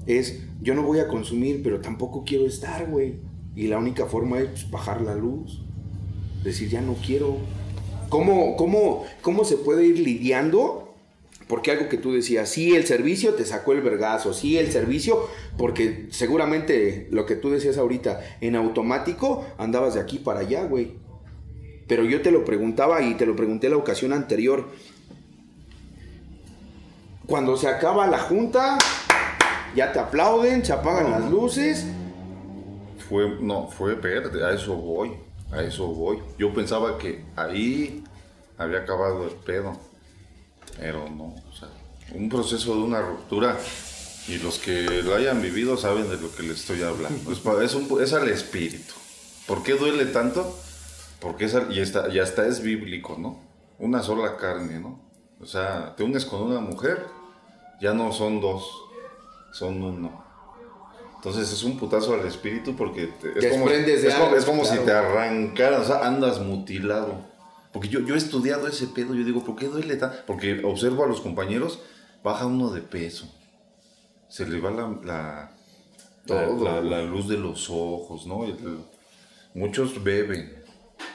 A: es, yo no voy a consumir, pero tampoco quiero estar, güey. Y la única forma es pues, bajar la luz, decir, ya no quiero. ¿Cómo, cómo, ¿Cómo se puede ir lidiando? Porque algo que tú decías, sí, el servicio te sacó el vergazo, sí, el servicio, porque seguramente lo que tú decías ahorita, en automático andabas de aquí para allá, güey. Pero yo te lo preguntaba y te lo pregunté la ocasión anterior. Cuando se acaba la junta, ya te aplauden, se apagan las luces.
B: Fue, no, fue verde, a eso voy, a eso voy. Yo pensaba que ahí había acabado el pedo, pero no, o sea, un proceso de una ruptura y los que lo hayan vivido saben de lo que les estoy hablando. Es, un, es al espíritu. ¿Por qué duele tanto? Porque esa, y está, ya está es bíblico, ¿no? Una sola carne, ¿no? O sea, te unes con una mujer, ya no son dos, son uno. Entonces es un putazo al espíritu porque es, como, es, como, si te arrancaran, o sea, andas mutilado. Porque yo, yo he estudiado ese pedo, yo digo, ¿por qué duele tanto? Porque observo a los compañeros, baja uno de peso, se le va la, la, la, luz de los ojos, ¿no? muchos beben,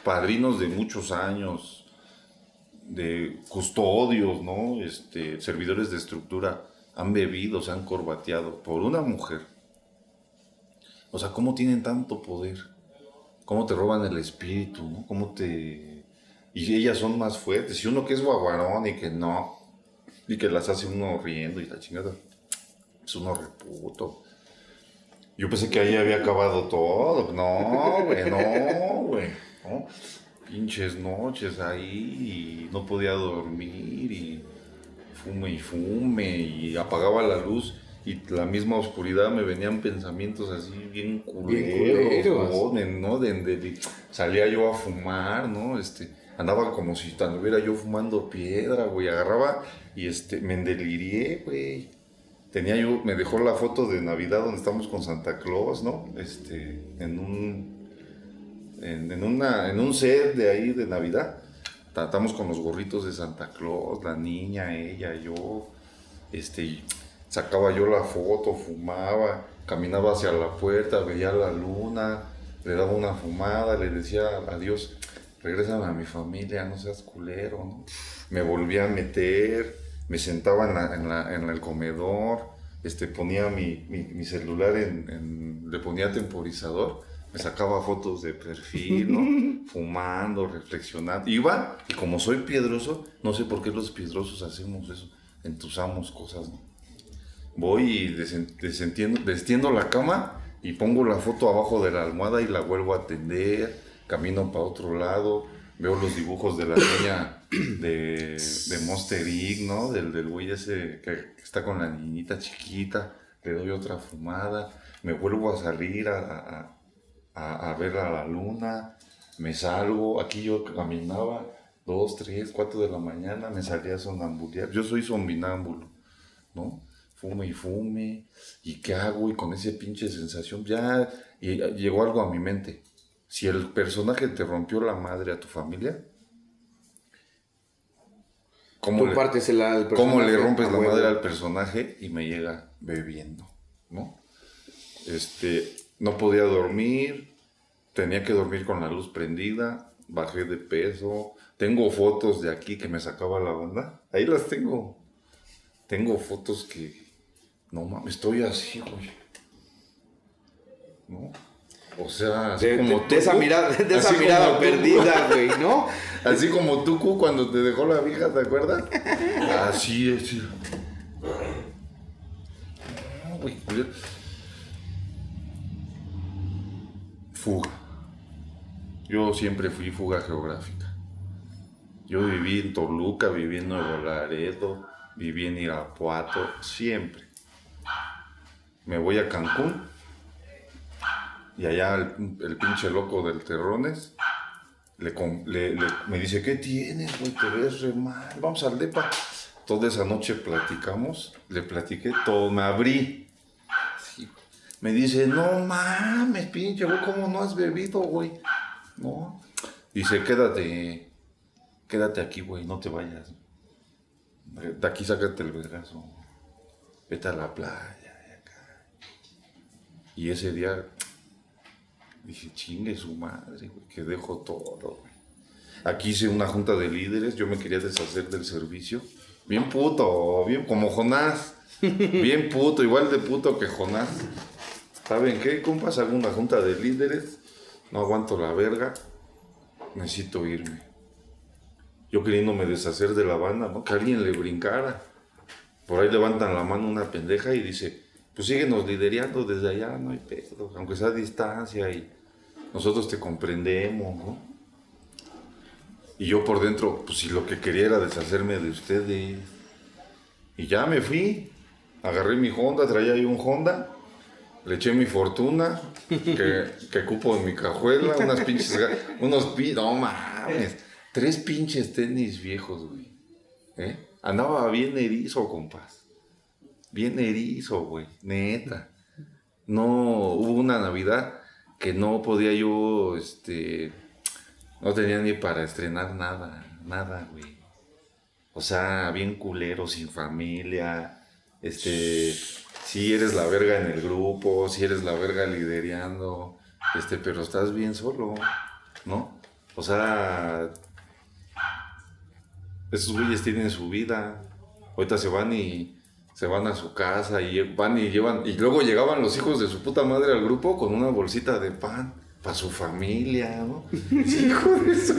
B: padrinos de muchos años, de custodios, ¿no? Este, servidores de estructura, han bebido, se han corbateado por una mujer. O sea, ¿cómo tienen tanto poder? ¿Cómo te roban el espíritu, ¿no? ¿Cómo te... Y ellas son más fuertes. Y uno que es guaguarón y que no. Y que las hace uno riendo y la chingada. Es uno reputo. Yo pensé que ahí había acabado todo. No, güey, no, güey. Pinches noches ahí y no podía dormir y fume y fume y apagaba la luz y la misma oscuridad me venían pensamientos así bien culeros,
A: culeros.
B: ¿no? De, de- salía yo a fumar, ¿no? Este, andaba como si estuviera yo fumando piedra, güey, agarraba y este, me endelirié, güey. Tenía yo, me dejó la foto de Navidad donde estamos con Santa Claus, ¿no? Este, en un, en, una, en un set de ahí de Navidad. Tratamos con los gorritos de Santa Claus, la niña, ella, yo, este, sacaba yo la foto, fumaba, caminaba hacia la puerta, veía la luna, le daba una fumada, le decía adiós, regrésame a mi familia, no seas culero. Me volvía a meter, me sentaba en, la- en la- en el comedor, este, ponía mi, mi- mi celular en, en- le ponía temporizador, me sacaba fotos de perfil, ¿no? Fumando, reflexionando. Iba, y como soy piedroso, no sé por qué los piedrosos hacemos eso, entusamos cosas, ¿no? Voy y desen- desentiendo- destiendo la cama y pongo la foto abajo de la almohada y la vuelvo a tender, camino para otro lado, veo los dibujos de la niña de, de Monster Inc., ¿no? Del, del güey ese que, está con la niñita chiquita, le doy otra fumada, me vuelvo a salir a, a- a- ver a la luna, me salgo, aquí yo caminaba dos, tres, cuatro de la mañana, me salía a sonambulear, yo soy zombinámbulo, ¿no? Fume y fume, ¿y qué hago? Y con esa pinche sensación, ya y llegó algo a mi mente. Si el personaje te rompió la madre a tu familia, ¿cómo,
A: Tú
B: le,
A: partes el, al
B: cómo le
A: personaje
B: rompes la madre al personaje y me llega bebiendo, ¿no? Este, no podía dormir, tenía que dormir con la luz prendida, bajé de peso, tengo fotos de aquí que me sacaba la banda, ahí las tengo. Tengo fotos que, no mames, estoy así, güey. ¿No? O sea,
A: De,
B: como
A: de- de esa mirada, de esa mirada perdida, güey, ¿no?
B: Así como Tucu cuando te dejó la vieja, ¿te acuerdas? Así es. güey, culero. Fuga. Yo siempre fui fuga geográfica. Yo viví en Toluca, viví en Nuevo Laredo, viví en Irapuato, siempre. Me voy a Cancún y allá el pinche loco del Terrones le, le- le- me dice, ¿qué tienes, güey? Te ves re mal. Vamos al depa. Toda esa noche platicamos, le platiqué todo, me abrí. Me dice, no mames, pinche, güey, ¿cómo no has bebido, güey? No. Dice, quédate, quédate aquí, güey, no te vayas. De aquí sácate el vergazo. Vete a la playa. Y ese día Dije, chingue su madre, güey, que dejo todo, güey. Aquí hice una junta de líderes, yo me quería deshacer del servicio. Bien puto, bien como Jonás. Bien puto, igual de puto que Jonás. ¿Saben qué, compas? Hago una junta de líderes, no aguanto la verga, necesito irme. Yo queriéndome deshacer de la banda, ¿no? Que alguien le brincara. Por ahí levantan la mano una pendeja y dice, pues síguenos liderando desde allá, no hay pedo, aunque sea a distancia y nosotros te comprendemos, ¿no? Y yo por dentro, pues si lo que quería era deshacerme de ustedes. Y ya me fui, agarré mi Honda, traía ahí un Honda, le eché mi fortuna, que, que cupo en mi cajuela, unas pinches, unos no mames, tres pinches tenis viejos, güey. ¿eh? Andaba bien erizo, compas. Bien erizo, güey, neta. No, hubo una Navidad que no podía yo, este, no tenía ni para estrenar nada, nada, güey. O sea, bien culero, sin familia, este, si eres la verga en el grupo, si eres la verga lidereando, este, pero estás bien solo, ¿no? O sea, esos güeyes tienen su vida, ahorita se van y se van a su casa y van y llevan, y luego llegaban los hijos de su puta madre al grupo con una bolsita de pan, para su familia, ¿no? Hijo de su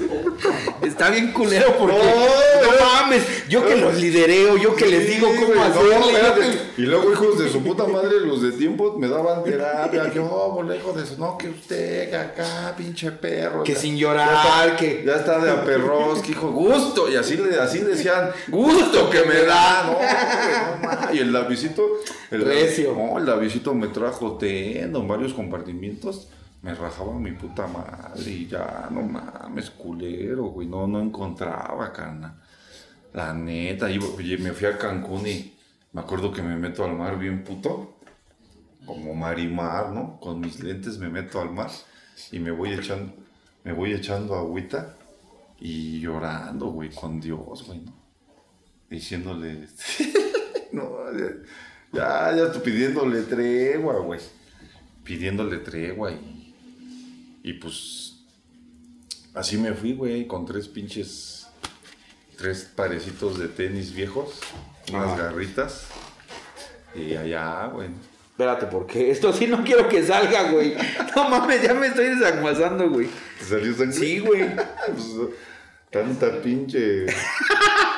A: Está bien culero porque.
B: No,
A: No,
B: no.
A: mames. Yo que los lidereo, yo que les digo cómo
B: no,
A: hacerle. que-
B: Y luego, hijos de su puta madre, los de tiempo me daban terapia. Que, oh, hijo de su. No, que usted, acá, pinche perro.
A: Que
B: ya-
A: sin
B: ya
A: llorar,
B: está-
A: que.
B: Ya está de aperros, que hijo, gusto. Y así, le, así decían, gusto que me da. No, no. Y el lapicito. El,
A: Recio.
B: No, el lapicito me trajo teno en varios compartimientos. Me rajaba mi puta madre y ya, no mames, culero, güey. No, no encontraba, carnal. La neta, iba- oye, me fui a Cancún y me acuerdo que me meto al mar bien puto. Como marimar, ¿no? Con mis lentes me meto al mar y me voy echando, me voy echando agüita y llorando, güey, con Dios, güey, ¿no? Diciéndole, no, ya, ya, ya pidiéndole tregua, güey. Pidiéndole tregua y, y pues así me fui, güey, con tres pinches, tres parecitos de tenis viejos, unas garritas y allá, güey.
A: Espérate, porque esto sí no quiero que salga, güey. No mames, ya me estoy desanguasando, güey.
B: ¿Te salió sangre?
A: Sí, güey.
B: Pues, tanta pinche.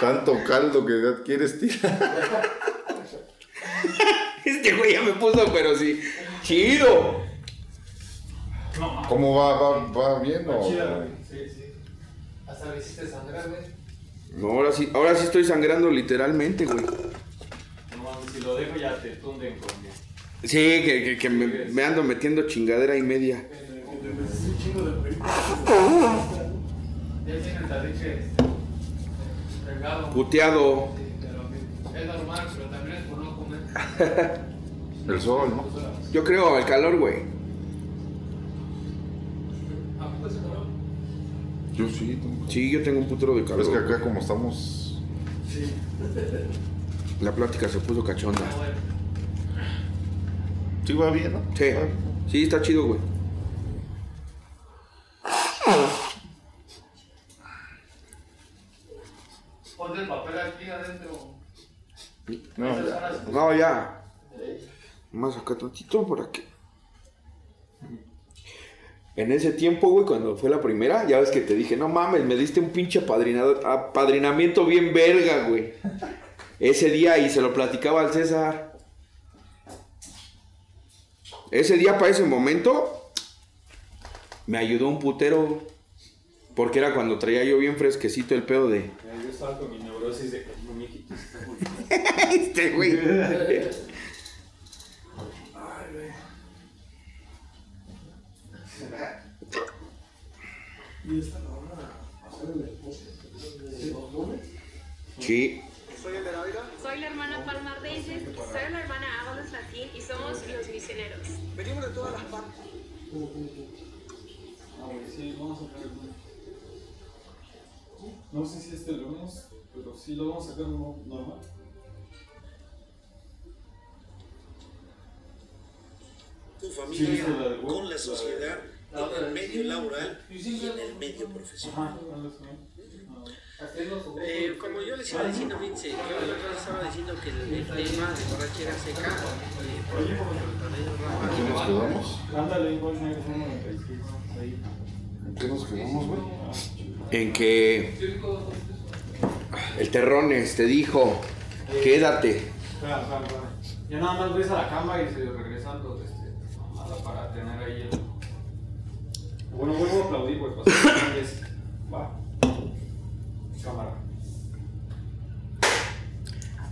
B: tanto caldo que ya quieres tirar.
A: Este güey ya me puso, pero sí. Chido.
B: ¿Cómo va? ¿Va, va bien o.?
C: Chido, Sí, sí. Hasta le hiciste sangrar, güey.
A: No, ahora sí, ahora sí estoy sangrando literalmente, güey.
C: No mames, si lo dejo ya te tunden con.
A: Sí, que, que- que me, me ando metiendo chingadera y media.
C: Un chingo de perico. Ya tiene el regado.
A: Puteado.
C: Es normal, pero también es por no comer.
B: El sol, ¿no?
A: Yo creo al calor, güey.
B: Yo sí.
A: Sí, yo tengo un putero de calor.
B: Es que acá, como estamos.
C: Sí.
A: La plática se puso cachonda.
C: Ah, bueno.
B: Sí, va bien, ¿no?
A: Sí,
B: Va bien.
A: sí, está chido, güey.
C: Ponte el papel aquí adentro.
B: No, ya.
A: No, ya. Más acá tantito por aquí. En ese tiempo, güey, cuando fue la primera, ya ves que te dije, no mames, me diste un pinche apadrinamiento bien verga, güey. Ese día y se lo platicaba al César. Ese día para ese momento me ayudó un putero. Porque era cuando traía yo bien fresquecito el pedo de.
C: Yo estaba con mi neurosis de que mi mijito se está muriendo.
A: Este, güey. Sí.
D: Soy la hermana Palma Reyes, soy la hermana Ábalos Latín y somos los misioneros.
C: Ah, güey, sí, vamos a sacar el lunes. No sé si este lunes, pero sí lo vamos a sacar no- normal.
E: tu
C: Sí,
E: familia
C: la del
E: con la sociedad,
C: la
E: en el medio laboral y en el medio profesional. Eh, como yo les iba diciendo, fíjense, yo la otra vez estaba diciendo que el, el tema de borrachera seca, eh, por ejemplo,
B: ¿En qué nos quedamos?
C: Ándale, igual negro, 96. Ahí.
B: ¿En qué nos quedamos, güey?
A: En que el Terrones te dijo, quédate.
C: Ya nada más ves a la cama y se regresan los este, para tener ahí el. Bueno, vuelvo a aplaudir, pues, para que es. Va. Cámara.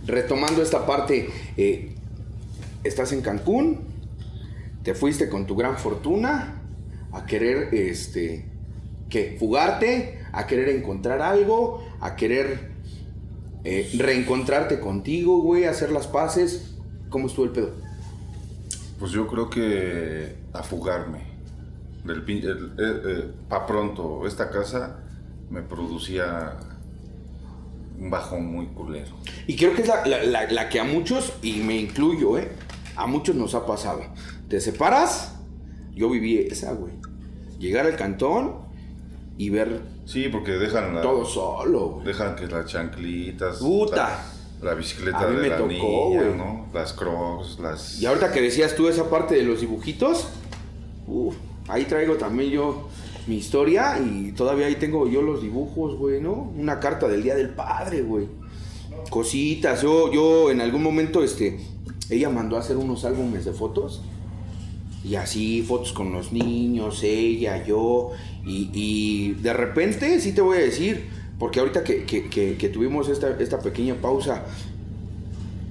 A: Retomando esta parte, eh, estás en Cancún, te fuiste con tu gran fortuna a querer, este, ¿qué? Fugarte, a querer encontrar algo, a querer eh, reencontrarte contigo, güey, hacer las paces. ¿Cómo estuvo el pedo?
B: Pues yo creo que a fugarme. Del eh, eh, pa' pronto, esta casa me producía un bajón muy culero.
A: Y creo que es la, la- la- la que a muchos, y me incluyo, ¿eh? A muchos nos ha pasado. Te separas, yo viví esa, güey. Llegar al cantón y ver
B: Sí, porque dejan la,
A: todo solo, güey.
B: dejan que las chanclitas,
A: Puta.
B: la, la bicicleta
A: A mí
B: de
A: me
B: la
A: tocó,
B: niña,
A: güey.
B: ¿no? Las crocs, las
A: Y ahorita que decías tú esa parte de los dibujitos, uf, Ahí traigo también yo mi historia y todavía ahí tengo yo los dibujos, güey, ¿no? Una carta del Día del Padre, güey. Cositas. Yo, yo en algún momento, este, ella mandó a hacer unos álbumes de fotos. Y así, fotos con los niños, ella, yo. Y, de repente, sí te voy a decir, porque ahorita que, que- que- que tuvimos esta, esta pequeña pausa,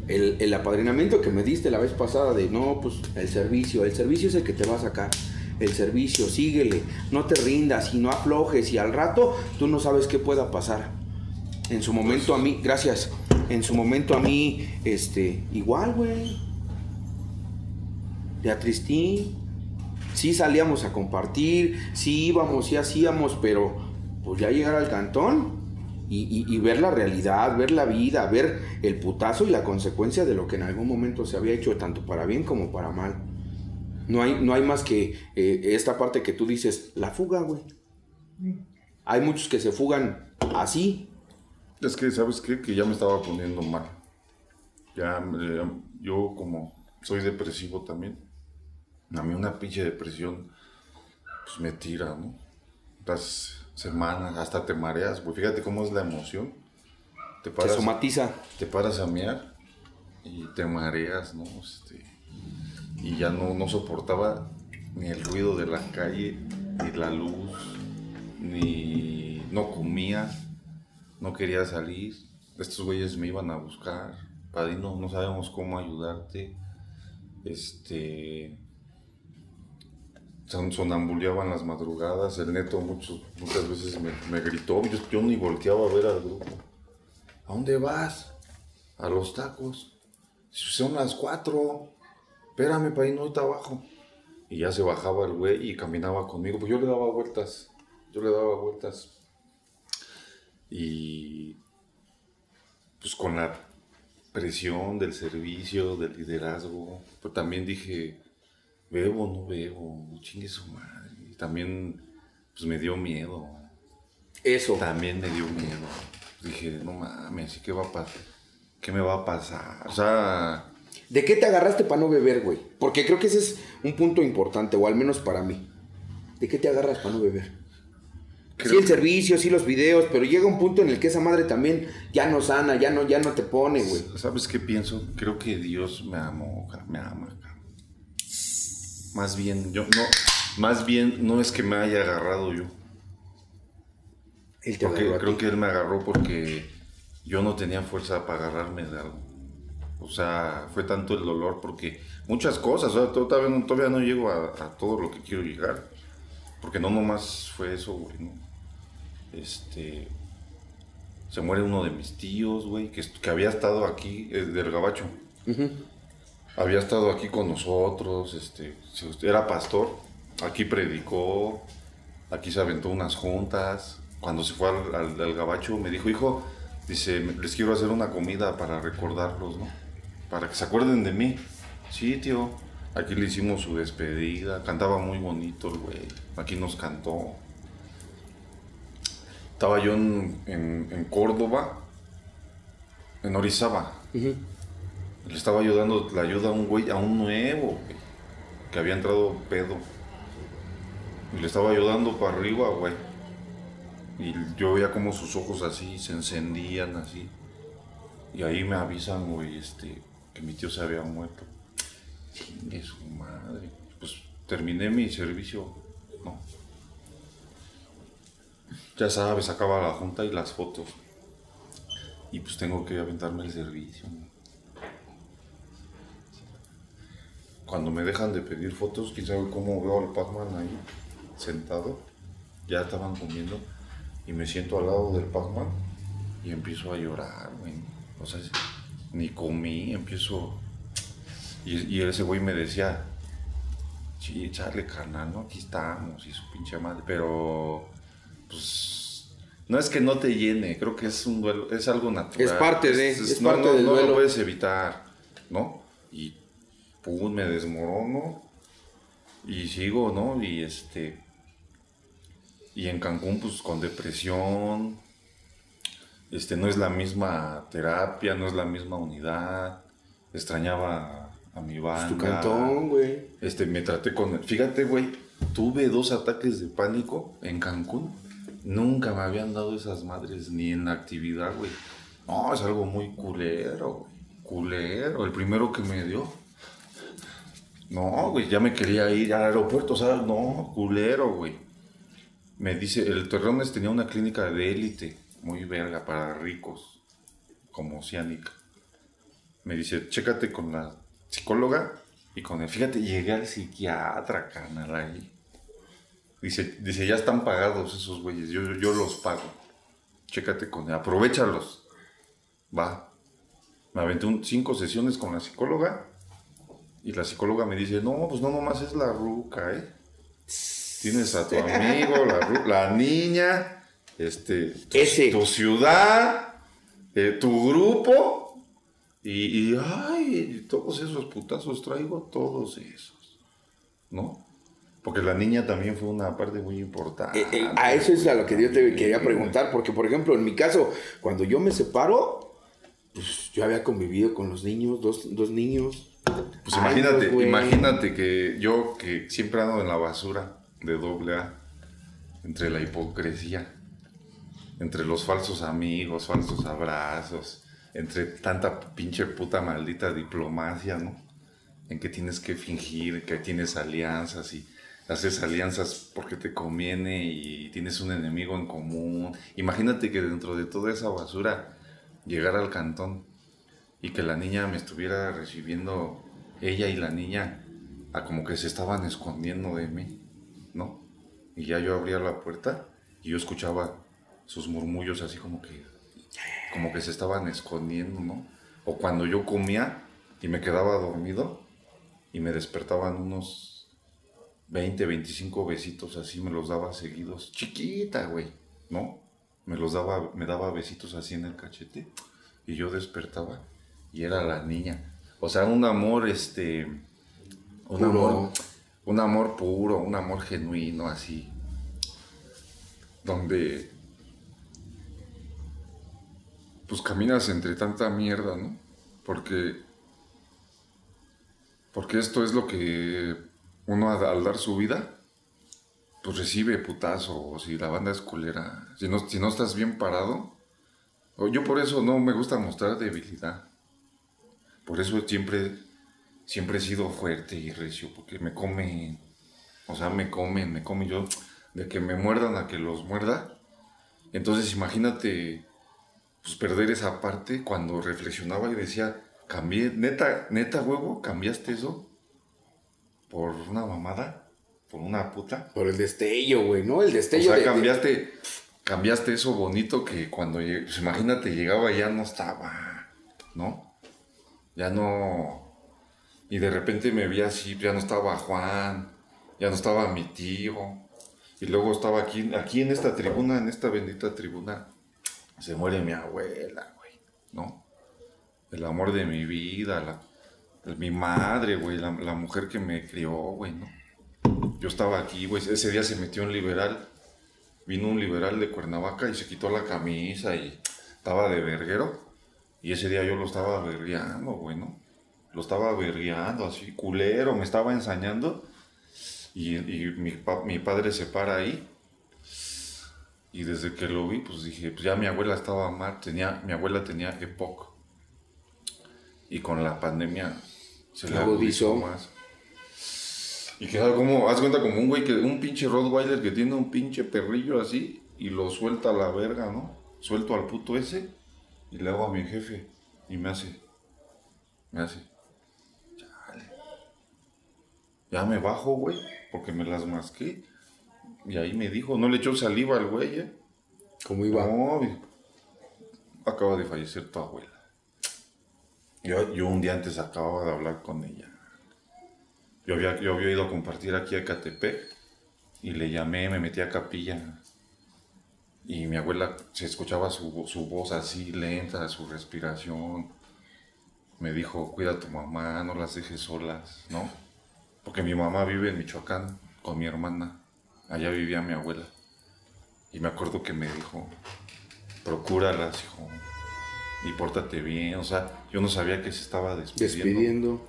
A: el, el apadrinamiento que me diste la vez pasada de no, pues el servicio, el servicio es el que te va a sacar. El servicio, síguele, no te rindas y no aflojes y al rato tú no sabes qué pueda pasar. En su momento a mí, gracias, en su momento a mí, este, igual, güey. Beatristín, sí salíamos a compartir, sí íbamos, sí hacíamos, pero pues ya llegar al cantón y- y ver la realidad, ver la vida, ver el putazo y la consecuencia de lo que en algún momento se había hecho, tanto para bien como para mal. No hay, no hay más que eh, esta parte que tú dices, la fuga, güey. Hay muchos que se fugan así.
B: Es que, ¿sabes qué? Que ya me estaba poniendo mal. Ya, eh, yo como soy depresivo también, a mí una pinche depresión, pues me tira, ¿no? Las semanas, hasta te mareas, pues fíjate cómo es la emoción. Te paras,
A: somatiza.
B: te paras a mear y te mareas, ¿no? Este, y ya no, no soportaba ni el ruido de la calle, ni la luz, ni no comía, no quería salir. Estos güeyes me iban a buscar. Padino, no sabemos cómo ayudarte. Este. son- Sonambuleaban las madrugadas. El neto muchos, muchas veces me, me gritó. Yo, yo ni volteaba a ver al grupo. ¿A dónde vas? A los tacos. Son las cuatro. Espérame, Padino, ahorita abajo. Y ya se bajaba el güey y caminaba conmigo. Pues yo le daba vueltas. Yo le daba vueltas. Y pues con la presión del servicio, del liderazgo, pero también dije, bebo, no bebo, chingue su madre. Y también pues me dio miedo.
A: Eso.
B: También me dio miedo. Dije, no mames, ¿qué va a pasar? ¿Qué me va a pasar? O sea,
A: ¿De qué te agarraste para no beber, güey? Porque creo que ese es un punto importante, o al menos para mí. ¿De qué te agarras para no beber?
B: Creo
A: Sí, el
B: que-
A: servicio, sí, los videos, pero llega un punto en el que esa madre también ya no sana, ya no, ya no te pone, güey.
B: ¿Sabes qué pienso? Creo que Dios me amó, me ama. Más bien, yo no, más bien no es que me haya agarrado yo.
A: Él te
B: Porque creo que él me agarró porque yo no tenía fuerza para agarrarme de algo. O sea, fue tanto el dolor porque muchas cosas, o sea, to- todavía no, todavía no llego a, a todo lo que quiero llegar. Porque no nomás fue eso, güey, ¿no? Este. Se muere uno de mis tíos, güey, que, había estado aquí, eh, del Gabacho. Había estado aquí con nosotros, este, era pastor, aquí predicó, aquí se aventó unas juntas. Cuando se fue al, al- al gabacho me dijo, hijo, dice, les quiero hacer una comida para recordarlos, ¿no? Para que se acuerden de mí. Sí, tío. Aquí le hicimos su despedida, cantaba muy bonito el güey, aquí nos cantó. Estaba yo en, en- en Córdoba, en Orizaba. Le estaba ayudando la ayuda a un güey, a un nuevo, güey, que había entrado pedo. Y le estaba ayudando para arriba, güey. Y yo veía como sus ojos así se encendían así. Y ahí me avisan, güey, este, que mi tío se había muerto. Chingue su madre. Pues terminé mi servicio. No. Ya sabes, acaba la junta y las fotos. Y pues tengo que aventarme el servicio. Cuando me dejan de pedir fotos, quién sabe cómo veo al Pac-Man ahí, sentado. Ya estaban comiendo. Y me siento al lado del Pac-Man y empiezo a llorar, güey. O sea, ni comí, empiezo. Y, y ese güey me decía, sí, echarle carnal, ¿no? Aquí estamos, y su pinche madre. Pero, pues, no es que no te llene, creo que es un duelo, es algo natural.
A: Es parte de- es
B: no,
A: parte
B: no,
A: del
B: no
A: duelo.
B: lo puedes evitar, ¿no? Y, pum, me desmorono y sigo, ¿no? Y este. Y en Cancún, pues con depresión. Este, no es la misma terapia, no es la misma unidad. Extrañaba a mi
A: Es
B: banda.
A: tu cantón, güey.
B: Este, me traté con... Fíjate, güey, tuve dos ataques de pánico en Cancún. Nunca me habían dado esas madres ni en la actividad, güey. No, es algo muy culero, güey. Culero. El primero que me dio. No, güey, ya me quería ir al aeropuerto, o sea, no, culero, güey. Me dice, el Torreones tenía una clínica de élite, muy verga, para ricos, como Oceánica. Me dice, chécate con la psicóloga y con el, fíjate, llegué al psiquiatra, carnal, ahí. Dice, dice, ya están pagados esos güeyes, yo, yo los pago. Chécate con él, aprovechalos. Va. Me aventé un- cinco sesiones con la psicóloga y la psicóloga me dice, no, pues no nomás es la ruca, ¿eh? Tienes a tu amigo, la, la niña, este, tu,
A: Ese.
B: tu ciudad, eh, tu grupo y, y, ay, todos esos putazos traigo, todos esos, ¿no? Porque la niña también fue una parte muy importante.
A: Eh, eh, a eso es a lo que yo te quería preguntar, porque por ejemplo, en mi caso, cuando yo me separo, pues yo había convivido con los niños, dos, dos niños.
B: Pues
A: Ay,
B: imagínate,
A: güey.
B: imagínate que yo que siempre ando en la basura de doble A, entre la hipocresía, entre los falsos amigos, falsos abrazos, entre tanta pinche puta maldita diplomacia, ¿no? En que tienes que fingir que tienes alianzas y haces alianzas porque te conviene y tienes un enemigo en común. Imagínate que dentro de toda esa basura llegar al cantón y que la niña me estuviera recibiendo, ella y la niña, a como que se estaban escondiendo de mí, ¿no? Y ya yo abría la puerta y yo escuchaba sus murmullos así como que, como que se estaban escondiendo, ¿no? O cuando yo comía y me quedaba dormido y me despertaban unos 20, 25 besitos así, me los daba seguidos, chiquita, güey, ¿no? Me los daba, me daba besitos así en el cachete y yo despertaba y era la niña. O sea, un amor, este, un
A: Puro.
B: amor, un amor puro, un amor genuino, así, donde, pues caminas entre tanta mierda, ¿no? Porque, porque esto es lo que uno al dar su vida, pues recibe putazo, si la banda es culera, si no, si no estás bien parado, yo por eso no me gusta mostrar debilidad. Por eso siempre, siempre he sido fuerte y recio, porque me comen, o sea, me comen, me comen yo, de que me muerdan a que los muerda. Entonces imagínate, pues perder esa parte cuando reflexionaba y decía, cambié, neta, neta huevo, cambiaste eso por una mamada, por una puta.
A: Por el destello, güey, ¿no? El
B: O
A: destello
B: sea,
A: de- de-
B: cambiaste, cambiaste eso bonito que cuando pues imagínate, llegaba y ya no estaba, ¿no? Ya no. Y de repente me vi así, ya no estaba Juan, ya no estaba mi tío. Y luego estaba aquí, aquí en esta tribuna, en esta bendita tribuna, se muere mi abuela, güey, ¿no? El amor de mi vida, la, mi madre, güey, la, la mujer que me crió, güey, ¿no? Yo estaba aquí, güey, ese día se metió un liberal, vino un liberal de Cuernavaca y se quitó la camisa y estaba de verguero. Y ese día yo lo estaba vergueando, güey, ¿no? Lo estaba vergueando así, culero, me estaba ensañando. Y, y mi, mi padre se para ahí. Y desde que lo vi, pues dije, pues ya mi abuela estaba mal, tenía, mi abuela tenía EPOC. Y con la pandemia se le
A: Agudizó.
B: más. Y queda como, haz cuenta como un güey que, un pinche Rottweiler que tiene un pinche perrillo así y lo suelta a la verga, ¿no? Suelto al puto ese y le hago a mi jefe y me hace, me hace, chale. Ya me bajo, güey, porque me las masqué. Y ahí me dijo, no le echó saliva al güey, ¿eh?
A: ¿Cómo iba?
B: No, acaba de fallecer tu abuela. Yo, yo un día antes acababa de hablar con ella. Yo había, yo había ido a compartir aquí a Catepec y le llamé, me metí a capilla. Y mi abuela se escuchaba su, su voz así lenta, su respiración. Me dijo, cuida a tu mamá, no las dejes solas, ¿no? Porque mi mamá vive en Michoacán con mi hermana. Allá vivía mi abuela. Y me acuerdo que me dijo, procúralas, hijo, y pórtate bien. O sea, yo no sabía que se estaba despidiendo.
A: Despidiendo.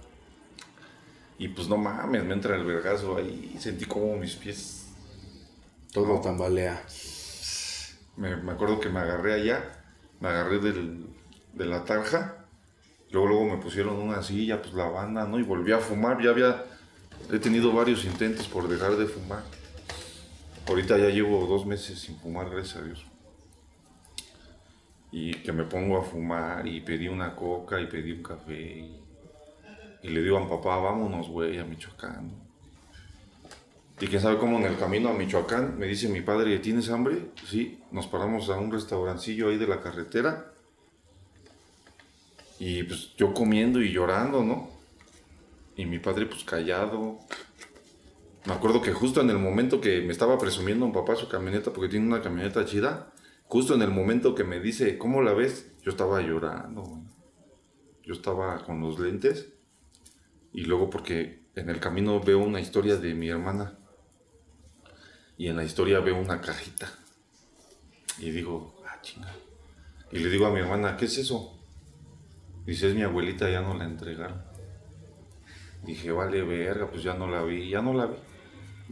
B: Y pues no mames, me entra el vergazo ahí. Sentí como mis pies.
A: Todo tambalea.
B: Me, me acuerdo que me agarré allá, me agarré del, de la tarja. Luego, luego me pusieron una silla, pues la banda, ¿no? Y volví a fumar. Ya había. He tenido varios intentos por dejar de fumar. Ahorita ya llevo dos meses sin fumar, gracias a Dios. Y que me pongo a fumar y pedí una coca y pedí un café. Y, le digo a mi papá, vámonos, güey, a Michoacán. Y quién sabe cómo en el camino a Michoacán me dice mi padre, ¿tienes hambre? Sí, nos paramos a un restaurancillo ahí de la carretera. Y pues yo comiendo y llorando, ¿no? Y mi padre pues callado. Me acuerdo que justo en el momento que me estaba presumiendo un papá su camioneta, porque tiene una camioneta chida, justo en el momento que me dice, ¿cómo la ves? Yo estaba llorando. Yo estaba con los lentes. Y luego porque en el camino veo una historia de mi hermana. Y en la historia veo una cajita. Y digo, ah, chinga. Y le digo a mi hermana, ¿qué es eso? Dice, es mi abuelita, ya no la entregaron. Dije, vale, verga, pues ya no la vi, ya no la vi,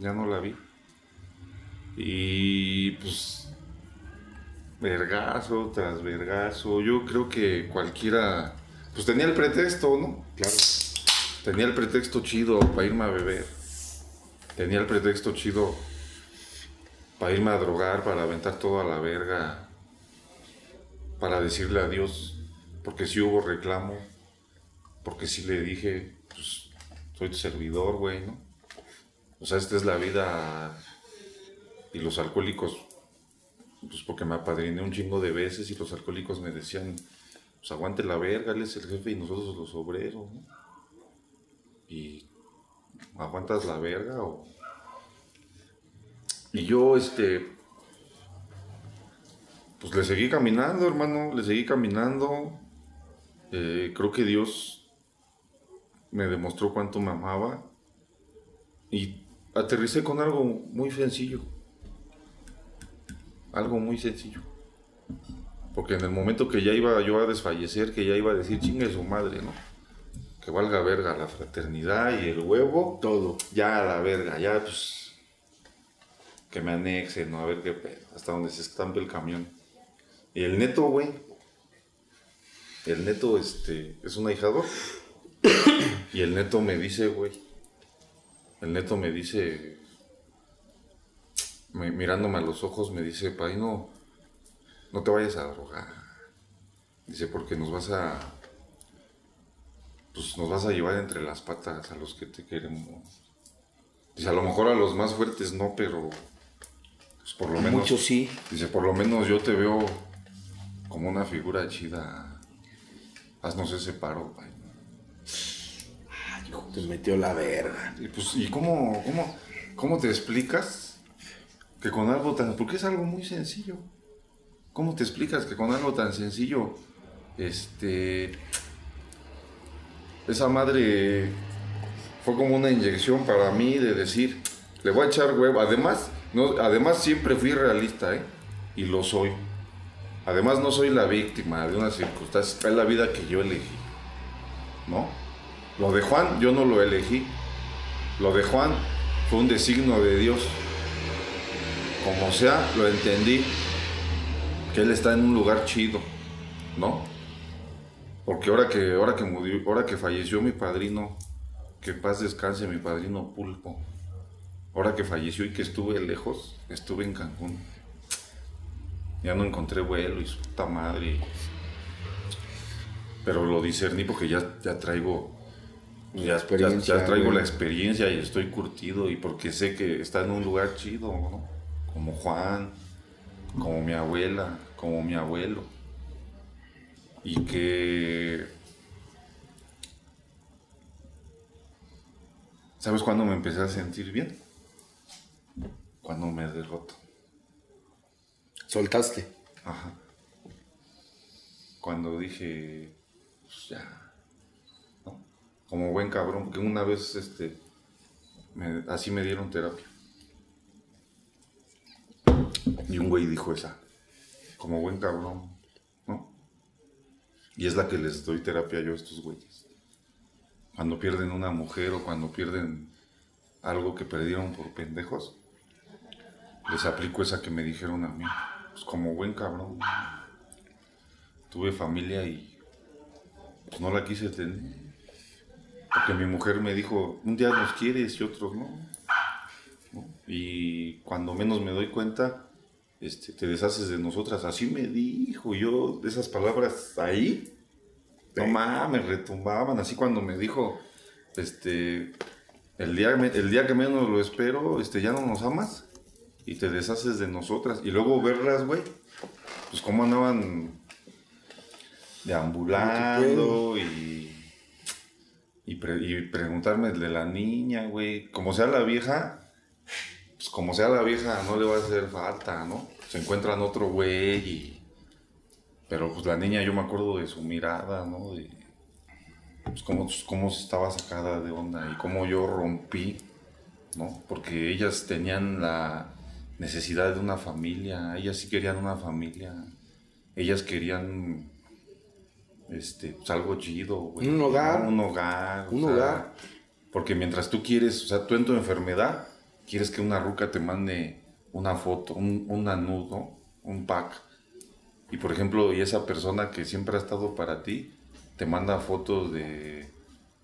B: ya no la vi. Y pues, vergazo tras vergazo. Yo creo que cualquiera, pues tenía el pretexto, ¿no?
A: Claro.
B: Tenía el pretexto chido para irme a beber. Tenía el pretexto chido para irme a drogar, para aventar todo a la verga. Para decirle adiós. Porque sí hubo reclamo. Porque sí le dije, pues, soy tu servidor, güey, ¿no? O sea, esta es la vida. Y los alcohólicos, pues porque me apadriné un chingo de veces y los alcohólicos me decían, pues aguante la verga, él es el jefe y nosotros los obreros, ¿no? y aguantas la verga o... Y yo, este, pues le seguí caminando, hermano, le seguí caminando. Eh, creo que Dios me demostró cuánto me amaba y aterricé con algo muy sencillo. Algo muy sencillo. Porque en el momento que ya iba yo a desfallecer, que ya iba a decir chingue su madre, ¿no? que valga verga la fraternidad y el huevo,
A: Todo.
B: ya a la verga, ya pues que me anexen, ¿no? A ver qué pedo, hasta donde se estampe el camión. Y el neto, güey, el neto, este, es un ahijador. y el neto me dice, güey, el neto me dice, me- mirándome a los ojos, me dice, pay, no, no te vayas a drogar. Dice, porque nos vas a, pues nos vas a llevar entre las patas a los que te queremos. Dice, a lo mejor a los más fuertes no, pero pues por lo menos.
A: Muchos sí.
B: Dice, por lo menos yo te veo como una figura chida. Haznos ese paro, güey.
A: Te metió la verga.
B: Y pues, ¿y cómo, cómo, cómo te explicas que con algo tan... Porque es algo muy sencillo. ¿Cómo te explicas que con algo tan sencillo, este... Esa madre fue como una inyección para mí de decir, le voy a echar huevo. Además, no, además siempre fui realista, ¿eh? Y lo soy. Además no soy la víctima de una circunstancia, es la vida que yo elegí. ¿No? Lo de Juan yo no lo elegí. Lo de Juan fue un designio de Dios. Como sea, lo entendí. Que él está en un lugar chido, ¿no? Porque ahora que, ahora que murió, ahora que falleció mi padrino, que paz descanse mi padrino Pulpo. Ahora que falleció y que estuve lejos, estuve en Cancún. Ya no encontré vuelo y su puta madre. Pero lo discerní porque ya, ya traigo. Ya, ya-
A: experiencia,
B: ya traigo
A: güey.
B: la experiencia y estoy curtido y porque sé que está en un lugar chido, ¿no? Como Juan, como mi abuela, como mi abuelo. Y que... ¿Sabes cuándo me empecé a sentir bien? Cuando me derroto.
A: Soltaste.
B: Ajá. Cuando dije, pues ya. Como buen cabrón, porque una vez, este, me- así me dieron terapia. Y un güey dijo esa, como buen cabrón, ¿no? Y es la que les doy terapia yo a estos güeyes. cuando pierden una mujer o cuando pierden algo que perdieron por pendejos, les aplico esa que me dijeron a mí. Pues como buen cabrón. Tuve familia y pues no la quise tener. Porque mi mujer me dijo, un día nos quieres y otros no. ¿No? Y cuando menos me doy cuenta, este, te deshaces de nosotras. Así me dijo yo, de esas palabras ahí, no mames, retumbaban. Así cuando me dijo, este, el día, el día que menos lo espero, este, ya no nos amas y te deshaces de nosotras. Y luego verlas, güey, pues cómo andaban deambulando y, y, pre- y preguntarme de la niña, güey. Como sea la vieja, pues como sea la vieja, no le va a hacer falta, ¿no? Se encuentran otro güey. Pero pues la niña, yo me acuerdo de su mirada, ¿no? De, pues cómo, cómo estaba sacada de onda y cómo yo rompí, ¿no? Porque ellas tenían la necesidad de una familia, ellas sí querían una familia, ellas querían este, pues algo chido, güey.
A: Un hogar.
B: Un hogar.
A: Un
B: sea,
A: hogar.
B: Porque mientras tú quieres, o sea, tú en tu enfermedad, quieres que una ruca te mande una foto, un, una nude, ¿no? Un pack. Y por ejemplo, y esa persona que siempre ha estado para ti, te manda fotos de,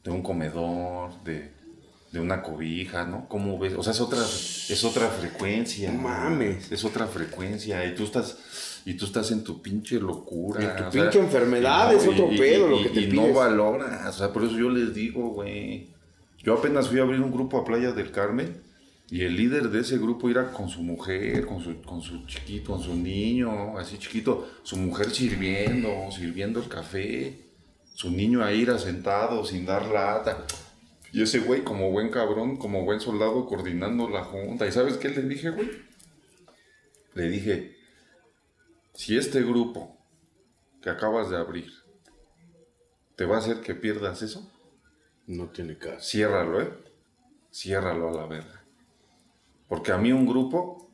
B: de un comedor, de, de una cobija, ¿no? ¿Cómo ves? O sea, es otra, es otra frecuencia.
A: No mames.
B: Es otra frecuencia. Y tú estás, y tú estás en tu pinche locura.
A: En tu
B: o sea,
A: pinche enfermedad,
B: y
A: es otro pedo lo que te
B: y
A: pides.
B: no valoras. O sea, por eso yo les digo, güey. Yo apenas fui a abrir un grupo a Playa del Carmen y el líder de ese grupo era con su mujer, con su, con su chiquito, con su niño, así chiquito, su mujer sirviendo, sirviendo el café, su niño ahí era sentado sin dar lata. Y ese güey, como buen cabrón, como buen soldado, coordinando la junta. ¿Y sabes qué le dije, güey? Le dije, si este grupo que acabas de abrir te va a hacer que pierdas eso,
A: No tiene caso.
B: ciérralo, ¿eh? Ciérralo a la verga. Porque a mí un grupo,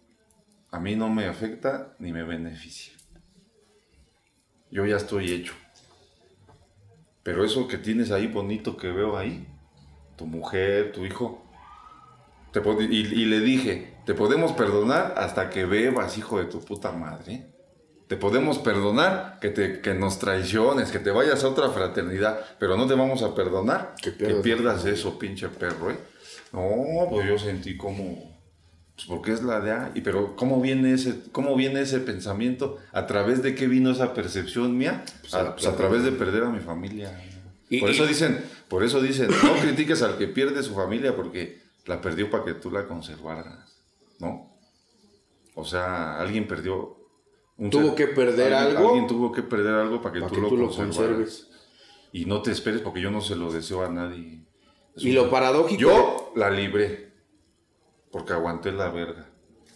B: a mí no me afecta ni me beneficia. Yo ya estoy hecho. Pero eso que tienes ahí bonito que veo ahí, tu mujer, tu hijo, te pod- y, y le dije, te podemos perdonar hasta que bebas, hijo de tu puta madre. Te podemos perdonar que, te, que nos traiciones, que te vayas a otra fraternidad, pero no te vamos a perdonar
A: Que
B: que
A: pierdas-
B: pierdas, eso, pinche perro, ¿eh? No, pues yo sentí como, pues porque es la de A, y pero ¿cómo viene ese, cómo viene ese pensamiento? ¿A través de qué vino esa percepción mía?
A: a la
B: a, pues a través de perder a mi familia.
A: Y-
B: por
A: y-
B: eso dicen, por eso dicen, no critiques al que pierde su familia porque la perdió para que tú la conservaras, ¿no? O sea, alguien perdió un
A: Tuvo que perder
B: alguien-
A: algo
B: Alguien tuvo que perder algo para que,
A: para
B: tú,
A: que
B: lo
A: tú lo
B: conservaras.
A: conserves.
B: Y no te esperes porque yo no se lo deseo a nadie.
A: Y lo paradójico.
B: Yo la libré porque aguanté la verga.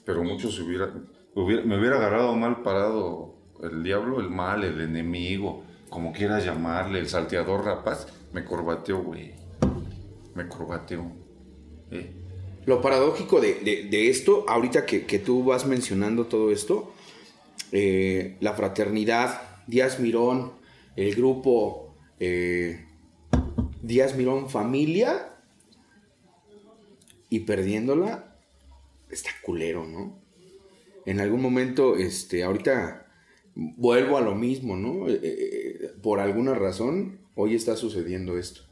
B: Pero muchos se hubiera, hubiera- me hubiera agarrado mal parado el diablo, el mal, el enemigo, como quieras llamarle, el salteador rapaz, me corbateó, güey. Me corbateó. ¿eh?
A: Lo paradójico de, de- de esto, ahorita que, que tú vas mencionando todo esto, eh, la fraternidad, Díaz Mirón, el grupo eh, Díaz Mirón Familia, y perdiéndola, está culero, ¿no? En algún momento, este, ahorita vuelvo a lo mismo, ¿no? Eh, por alguna razón, hoy está sucediendo esto.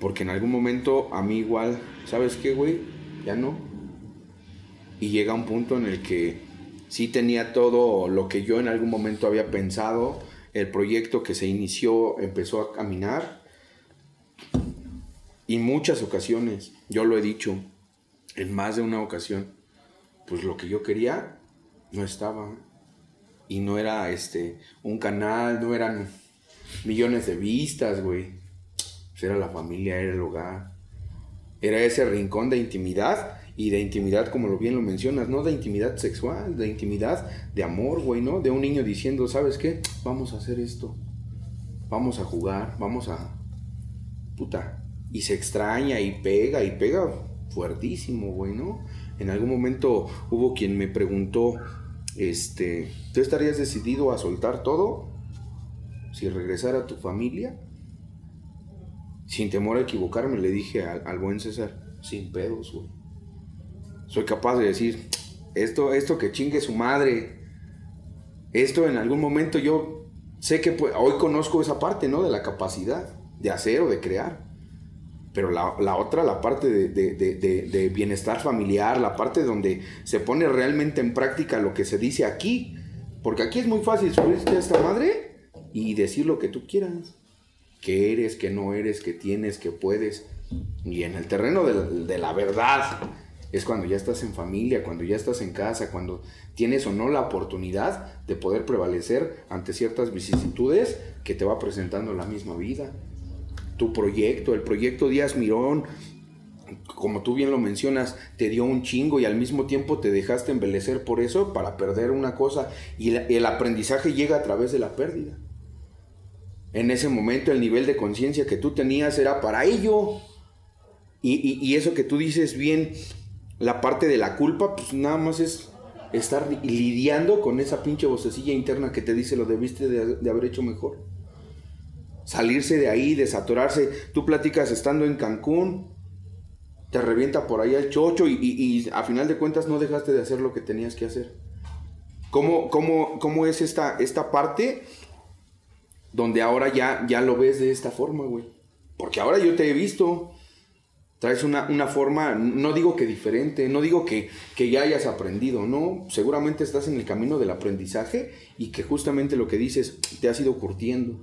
A: Porque en algún momento a mí igual, ¿sabes qué, güey? Ya no. Y llega un punto en el que sí tenía todo lo que yo en algún momento había pensado, el proyecto que se inició empezó a caminar. Y muchas ocasiones, yo lo he dicho, en más de una ocasión, pues lo que yo quería no estaba. Y no era este un canal, no eran millones de vistas, güey. Pues era la familia, era el hogar. Era ese rincón de intimidad y de intimidad, como lo bien lo mencionas, no de intimidad sexual, de intimidad de amor, güey, ¿no? De un niño diciendo, ¿sabes qué? Vamos a hacer esto. Vamos a jugar, vamos a... Puta. Y se extraña y pega y pega fuertísimo, güey, ¿no? En algún momento hubo quien me preguntó, este, ¿tú estarías decidido a soltar todo si regresara a tu familia? sin temor a equivocarme, le dije al, al buen César, sin pedos, güey. Soy capaz de decir, esto, esto que chingue su madre, esto en algún momento yo sé que hoy conozco esa parte, ¿no? De la capacidad de hacer o de crear. Pero la, la otra, la parte de, de- de- bienestar familiar, la parte donde se pone realmente en práctica lo que se dice aquí. Porque aquí es muy fácil subirte a esta madre y decir lo que tú quieras. Que eres, que no eres, que tienes, que puedes. Y en el terreno de la verdad es cuando ya estás en familia, cuando ya estás en casa, cuando tienes o no la oportunidad de poder prevalecer ante ciertas vicisitudes que te va presentando la misma vida. Tu proyecto, el proyecto Díaz Mirón, como tú bien lo mencionas, te dio un chingo y al mismo tiempo te dejaste embelecer por eso para perder una cosa y el aprendizaje llega a través de la pérdida. En ese momento el nivel de conciencia que tú tenías era para ello. Y- y eso que tú dices bien, la parte de la culpa, pues nada más es estar li- lidiando con esa pinche vocecilla interna que te dice lo debiste de, haber hecho mejor. Salirse de ahí, desatorarse. Tú platicas estando en Cancún, te revienta por ahí el chocho y, y- y a final de cuentas no dejaste de hacer lo que tenías que hacer. ¿Cómo, cómo, cómo es esta, esta parte donde ahora ya, ya lo ves de esta forma, güey? Porque ahora yo te he visto, traes una, una forma, no digo que diferente, no digo que, que ya hayas aprendido, no, seguramente estás en el camino del aprendizaje y que justamente lo que dices te has ido curtiendo.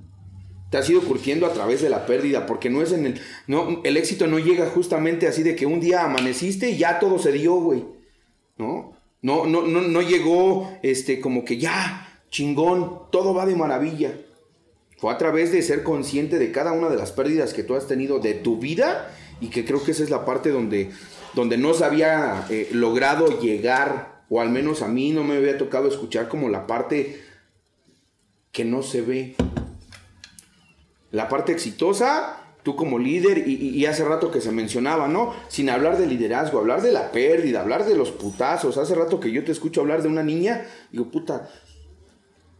A: Te has ido curtiendo a través de la pérdida, porque no es en el. No, el éxito no llega justamente así de que un día amaneciste y ya todo se dio, güey. ¿No? No, no, no, no llegó este, como que ya, chingón, todo va de maravilla. Fue a través de ser consciente de cada una de las pérdidas que tú has tenido de tu vida y que creo que esa es la parte donde, donde no se había eh, logrado llegar, o al menos a mí no me había tocado escuchar como la parte que no se ve. La parte exitosa, tú como líder, y, y- hace rato que se mencionaba, ¿no? Sin hablar de liderazgo, hablar de la pérdida, hablar de los putazos. Hace rato que yo te escucho hablar de una niña, digo, puta,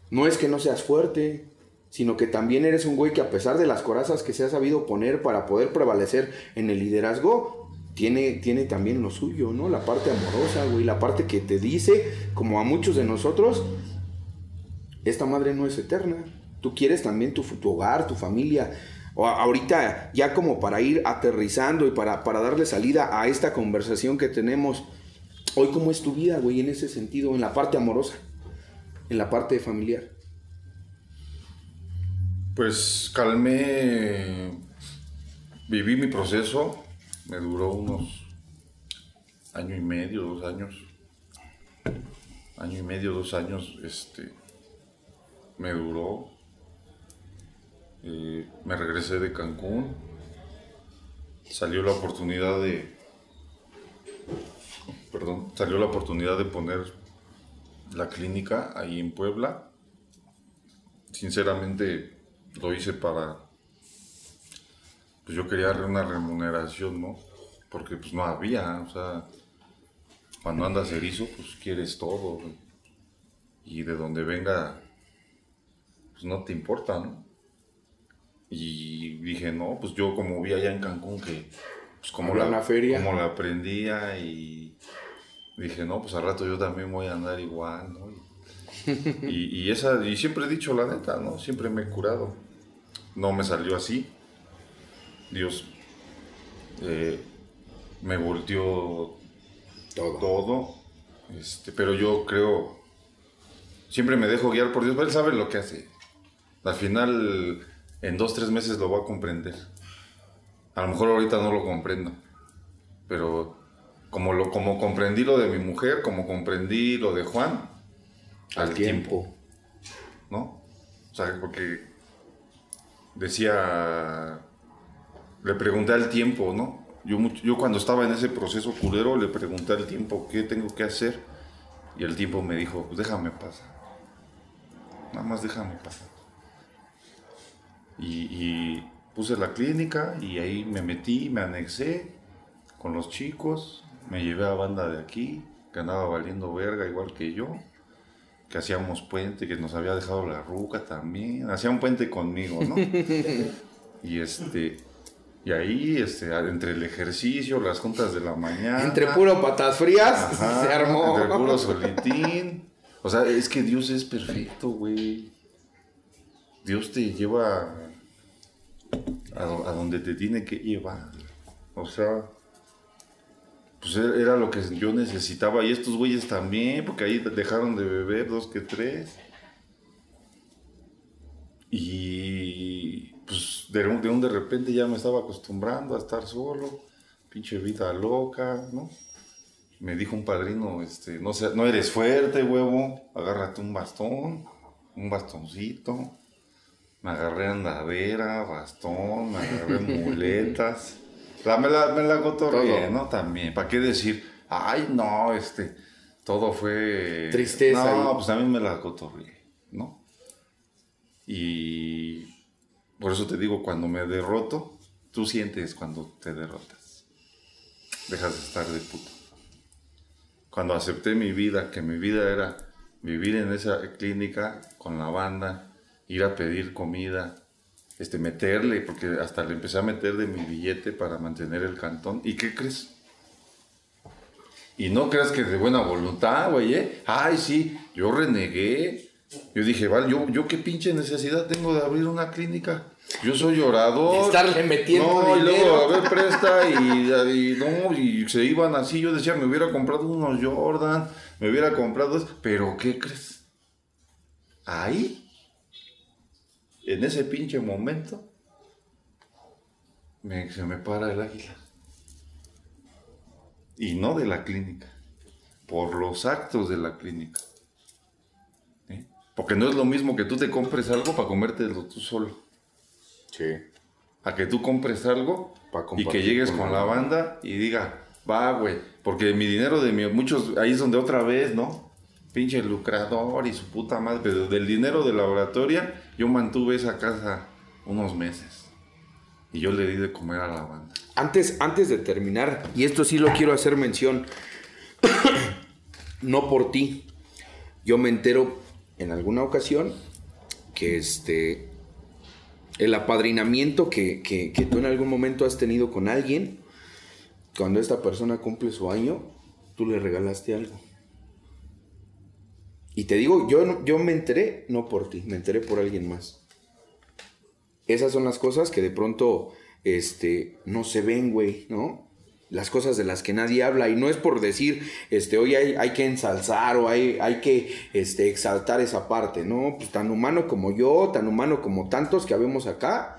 A: no es que no seas fuerte, sino que también eres un güey que a pesar de las corazas que se ha sabido poner para poder prevalecer en el liderazgo, tiene, tiene también lo suyo, ¿no? La parte amorosa, güey, la parte que te dice, como a muchos de nosotros, esta madre no es eterna. Tú quieres también tu, tu hogar, tu familia. O ahorita, ya como para ir aterrizando y para, para darle salida a esta conversación que tenemos, hoy cómo es tu vida, güey, en ese sentido, en la parte amorosa, en la parte familiar.
B: Pues calmé, viví mi proceso, me duró unos año y medio, dos años, año y medio, dos años, este, me duró. Eh, me regresé de Cancún, salió la oportunidad de, perdón, salió la oportunidad de poner la clínica ahí en Puebla. Sinceramente lo hice para pues yo quería una remuneración no porque pues no había o sea cuando andas erizo pues quieres todo güey. y de donde venga pues no te importa no y dije no pues yo como vi allá en Cancún que pues como la,
A: feria.
B: como la aprendía y dije no pues al rato yo también voy a andar igual no Y- esa, y siempre he dicho la neta, ¿no? Siempre me he curado. No me salió así. Dios eh, me volteó
A: Todo.
B: todo. Este, pero yo creo, siempre me dejo guiar por Dios. Él sabe lo que hace. Al final, en dos, tres meses lo va a comprender. A lo mejor ahorita no lo comprendo. Pero como, lo, como comprendí lo de mi mujer, como comprendí lo de Juan, al tiempo. ¿no? O sea, porque decía, le pregunté al tiempo, ¿no? Yo, yo cuando estaba en ese proceso culero le pregunté al tiempo qué tengo que hacer y el tiempo me dijo, pues déjame pasar. Nada más déjame pasar. Y, y puse la clínica y ahí me metí, me anexé con los chicos, me llevé a banda de aquí, que andaba valiendo verga igual que yo que hacíamos puente, que nos había dejado la ruca también, hacía un puente conmigo, ¿no? y este, Y ahí, este, entre el ejercicio, las juntas de la mañana.
A: Entre puro patas frías,
B: Ajá,
A: se armó.
B: Entre puro solitín. O sea, es que Dios es perfecto, güey. Dios te lleva a donde te tiene que llevar. O sea, pues era lo que yo necesitaba. Y estos güeyes también, porque ahí dejaron de beber dos que tres. Y pues de un, de un de repente ya me estaba acostumbrando a estar solo. Pinche vida loca, ¿no? Me dijo un padrino, este, no, sé, no eres fuerte, huevo, agárrate un bastón, un bastoncito. Me agarré andadera, bastón, me agarré muletas. La, me la, me la cotorreé,
A: Todo.
B: ¿no? También, ¿para qué decir? Ay, no, este, todo fue...
A: Tristeza
B: No,
A: y-
B: pues también me la cotorreé, ¿no? Y por eso te digo, cuando me derroto, tú sientes cuando te derrotas. Dejas de estar de puto. Cuando acepté mi vida, que mi vida era vivir en esa clínica con la banda, ir a pedir comida, este, meterle, porque hasta le empecé a meter de mi billete para mantener el cantón. ¿Y qué crees? Y no creas que de buena voluntad, güey, ¿eh? Ay, sí, yo renegué. Yo dije, vale, yo, yo qué pinche necesidad tengo de abrir una clínica. Yo soy orador.
A: Estarle metiendo
B: No, y
A: dinero.
B: luego, a ver, presta, y, y no, y se iban así. Yo decía, me hubiera comprado unos Jordan, me hubiera comprado. eso. Pero, ¿qué crees? Ahí, en ese pinche momento, me- se me para el águila. Y no de la clínica, por los actos de la clínica. Porque no es lo mismo que tú te compres algo para comértelo tú solo.
A: Sí.
B: A que tú compres algo y que llegues
A: con la
B: banda y diga, va, güey. Porque mi dinero de mi, muchos, ahí es donde otra vez, ¿no? Pinche lucrador y su puta madre. Pero del dinero de la oratoria, yo mantuve esa casa unos meses. Y yo le di de comer a la banda.
A: Antes, antes de terminar, y esto sí lo quiero hacer mención, no por ti. Yo me entero en alguna ocasión que este el apadrinamiento que, que- que tú en algún momento has tenido con alguien, cuando esta persona cumple su año, tú le regalaste algo. Y te digo, yo, yo me enteré no por ti, me enteré por alguien más. Esas son las cosas que de pronto este, no se ven, güey, ¿no? Las cosas de las que nadie habla. Y no es por decir, este, hoy hay, hay que ensalzar o hay, hay que este, exaltar esa parte, ¿no? Pues tan humano como yo, tan humano como tantos que habemos acá,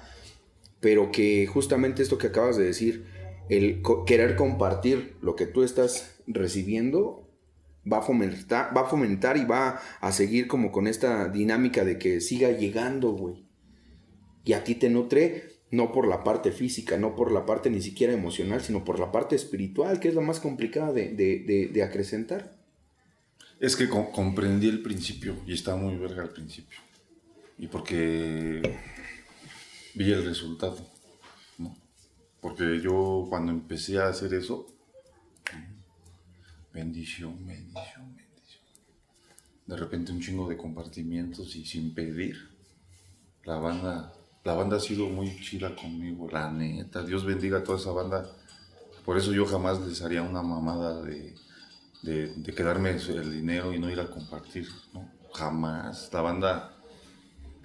A: pero que justamente esto que acabas de decir, el querer compartir lo que tú estás recibiendo, va a fomentar, va a fomentar y va a seguir como con esta dinámica de que siga llegando, güey y a ti te nutre no por la parte física, no por la parte ni siquiera emocional, sino por la parte espiritual, que es la más complicada de, de- de- acrecentar.
B: Es que co- comprendí el principio y está muy verga al principio. Y porque vi el resultado, ¿no? Porque yo cuando empecé a hacer eso, bendición, bendición, bendición. De repente un chingo de compartimientos y sin pedir. La banda, la banda ha sido muy chida conmigo, la neta. Dios bendiga a toda esa banda. Por eso yo jamás les haría una mamada de, de, quedarme el dinero y no ir a compartir, ¿no? Jamás. La banda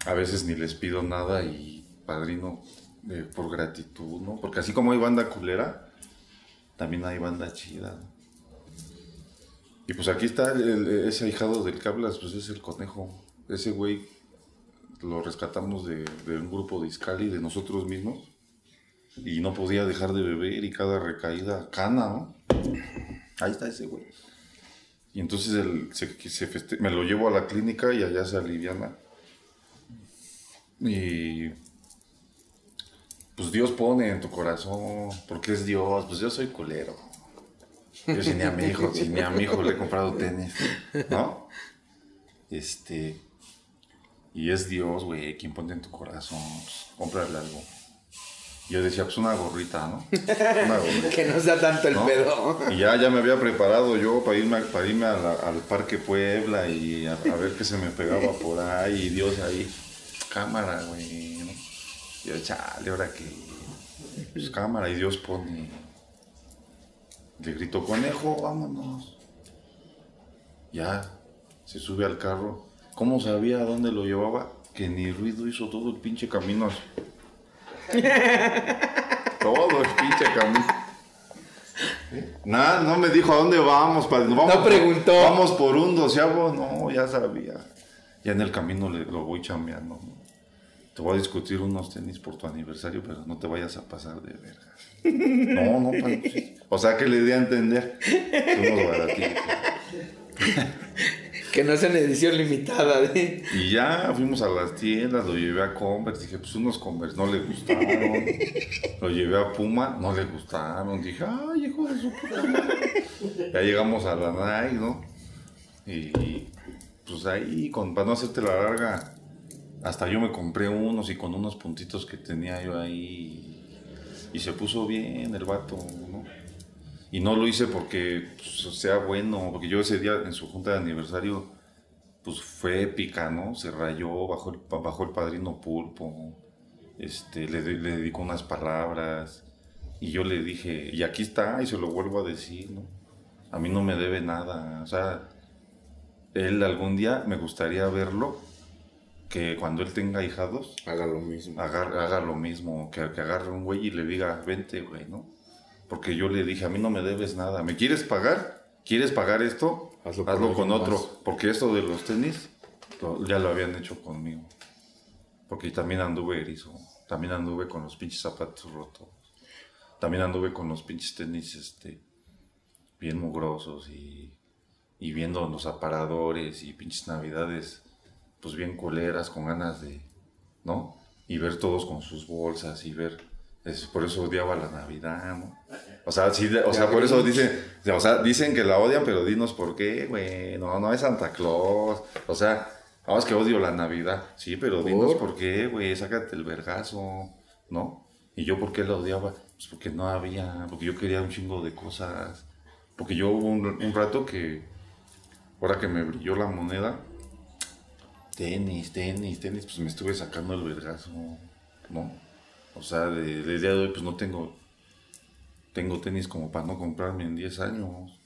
B: a veces ni les pido nada y padrino eh, por gratitud, ¿no? Porque así como hay banda culera, también hay banda chida. Y pues aquí está ese ahijado del que hablas, pues es el conejo. Ese güey lo rescatamos de, un grupo de Iscali, de nosotros mismos. Y no podía dejar de beber y cada recaída cana, ¿no? Ahí está ese güey. Y entonces me lo llevo a la clínica y allá se aliviana. Y pues Dios pone en tu corazón, porque es Dios, pues yo soy culero. Yo si ni a mi hijo, si ni a mi hijo le he comprado tenis, ¿no? Este, y es Dios, güey, quien pone en tu corazón, pues, cómprale algo. Yo decía, pues una gorrita, ¿no? Una gorrita.
A: Que no sea tanto el
B: ¿no?
A: pedo.
B: Y ya, ya me había preparado yo para irme, para irme a la- al Parque Puebla y a, a ver qué se me pegaba por ahí, y Dios ahí, cámara, güey, yo, chale, ahora que... Pues cámara y Dios pone. Le gritó, conejo, vámonos. Ya, se sube al carro. ¿Cómo sabía a dónde lo llevaba? Que ni ruido hizo todo el pinche camino. así. todo el pinche camino. Nada, no me dijo a dónde vamos, padre. Vamos
A: No preguntó.
B: Vamos por un doceavo. No, ya sabía. Ya en el camino le, lo voy chambeando. ¿no? Te voy a discutir unos tenis por tu aniversario, pero no te vayas a pasar de verga. No, no, pues. O sea que le di a entender. Unos baratitos.
A: Que no es en edición limitada. ¿eh?
B: Y ya fuimos a las tiendas, lo llevé a Converse, dije, pues unos Converse no le gustaron. lo llevé a Puma, no le gustaron. Dije, ay, hijo de su puta madre. Ya llegamos a la Nike, ¿no? Y pues ahí, con, para no hacerte la larga, hasta yo me compré unos y con unos puntitos que tenía yo ahí. Y se puso bien el vato, ¿no? Y no lo hice porque pues, sea bueno, porque yo ese día en su junta de aniversario, pues fue épica, ¿no? Se rayó, bajó el, el padrino pulpo, este, le, le dedicó unas palabras, y yo le dije, y aquí está, y se lo vuelvo a decir, ¿no? A mí no me debe nada, o sea, él algún día me gustaría verlo, que cuando él tenga hijados,
A: Haga lo mismo.
B: haga, haga lo mismo, que, que agarre un güey y le diga, vente, güey, ¿no? Porque yo le dije, a mí no me debes nada. ¿Me quieres pagar? ¿Quieres pagar esto?
A: Hazlo
B: Hazlo,
A: con
B: otro.
A: más.
B: Porque esto de los tenis lo- ya lo habían hecho conmigo. Porque también anduve erizo. También anduve con los pinches zapatos rotos. También anduve con los pinches tenis este, bien mugrosos y, y viendo los aparadores y pinches navidades pues bien coleras, con ganas de, ¿no? Y ver todos con sus bolsas y ver, es, por eso odiaba la Navidad, ¿no? O sea, sí, o sea, por eso dicen, o sea, dicen que la odian, pero dinos por qué, güey, no, no es Santa Claus, o sea, vamos que odio la Navidad, sí, pero dinos
A: ¿Por?
B: por qué, güey, sácate el vergazo, ¿no? Y yo, ¿por qué la odiaba? Pues porque no había, porque yo quería un chingo de cosas, porque yo hubo un, un rato que, ahora que me brilló la moneda, tenis, tenis, tenis, pues me estuve sacando el vergazo, ¿no? O sea, de, de día de hoy pues no tengo, tengo tenis como para no comprarme en 10 años,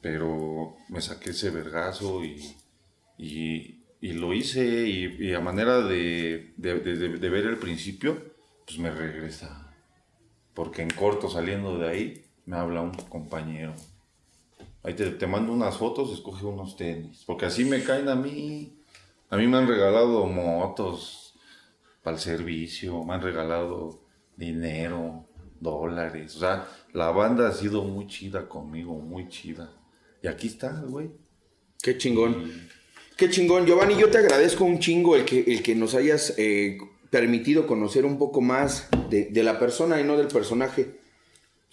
B: pero me saqué ese vergazo y, y, lo hice y, y a manera de- de- de ver el principio, pues me regresa. Porque en corto saliendo de ahí me habla un compañero. Ahí te, te mando unas fotos, escoge unos tenis. Porque así me caen a mí. A mí me han regalado motos para el servicio, me han regalado dinero, dólares. O sea, la banda ha sido muy chida conmigo, muy chida. Y aquí está, güey.
A: Qué chingón. Qué chingón. Giovanni, yo te agradezco un chingo el que, el que nos hayas eh, permitido conocer un poco más de, de la persona y no del personaje.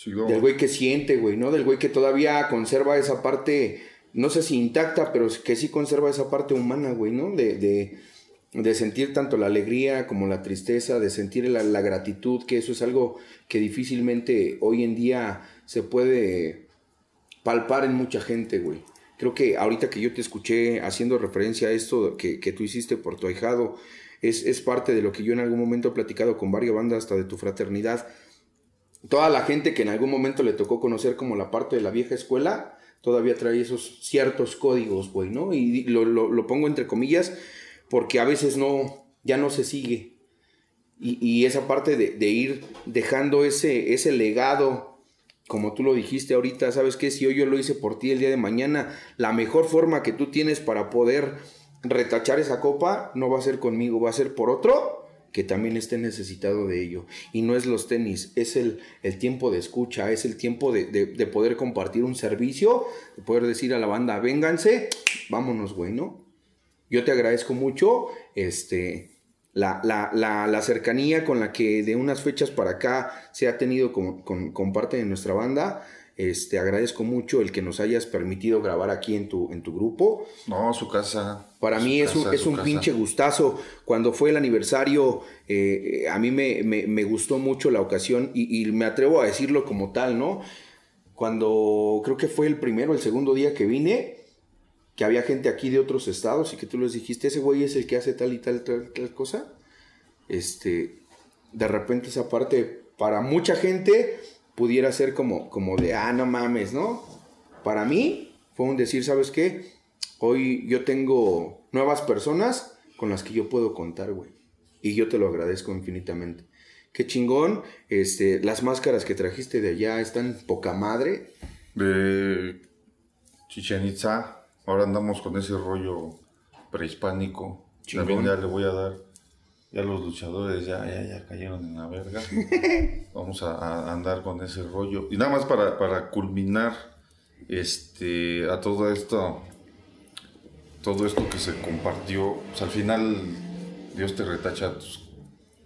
A: Del güey que siente, güey, ¿no? Del güey que todavía conserva esa parte, no sé si intacta, pero que sí conserva esa parte humana, güey, ¿no? De, de, de sentir tanto la alegría como la tristeza, de sentir la, la gratitud, que eso es algo que difícilmente hoy en día se puede palpar en mucha gente, güey. Creo que ahorita que yo te escuché haciendo referencia a esto que, que tú hiciste por tu ahijado, es, es parte de lo que yo en algún momento he platicado con varias bandas hasta de tu fraternidad toda la gente que en algún momento le tocó conocer como la parte de la vieja escuela, todavía trae esos ciertos códigos, güey, ¿no? Y lo, lo- pongo entre comillas porque a veces no, ya no se sigue. Y, y esa parte de, de ir dejando ese, ese legado, como tú lo dijiste ahorita, ¿sabes qué? Si hoy yo lo hice por ti el día de mañana, la mejor forma que tú tienes para poder retachar esa copa no va a ser conmigo, va a ser por otro que también esté necesitado de ello. Y no es los tenis, es el, el tiempo de escucha, es el tiempo de, de- de poder compartir un servicio, de poder decir a la banda, vénganse, vámonos, güey, ¿no? Yo te agradezco mucho este, la, la- la- la cercanía con la que de unas fechas para acá se ha tenido con, con- con parte de nuestra banda. Este, agradezco mucho el que nos hayas permitido grabar aquí en tu, en tu grupo.
B: No, su casa.
A: Para
B: su
A: mí es un, es un
B: casa.
A: pinche gustazo. Cuando fue el aniversario, eh, eh, a mí me, me- me gustó mucho la ocasión y, y me atrevo a decirlo como tal, ¿no? Cuando creo que fue el primero, el segundo día que vine, que había gente aquí de otros estados y que tú les dijiste, ese güey es el que hace tal y tal, tal, tal cosa. Este, de repente esa parte para mucha gente pudiera ser como, como de, ah, no mames, ¿no? Para mí fue un decir, ¿sabes qué? Hoy yo tengo nuevas personas con las que yo puedo contar, güey. Y yo te lo agradezco infinitamente. Qué chingón. Este, las máscaras que trajiste de allá están poca madre.
B: De Chichen Itza, ahora andamos con ese rollo prehispánico.
A: Chingón.
B: También ya le voy a dar. Ya los luchadores ya, ya, ya cayeron en la verga. Vamos a, a andar con ese rollo. Y nada más para, para culminar este, a todo esto, todo esto que se compartió, pues al final Dios te retacha tus-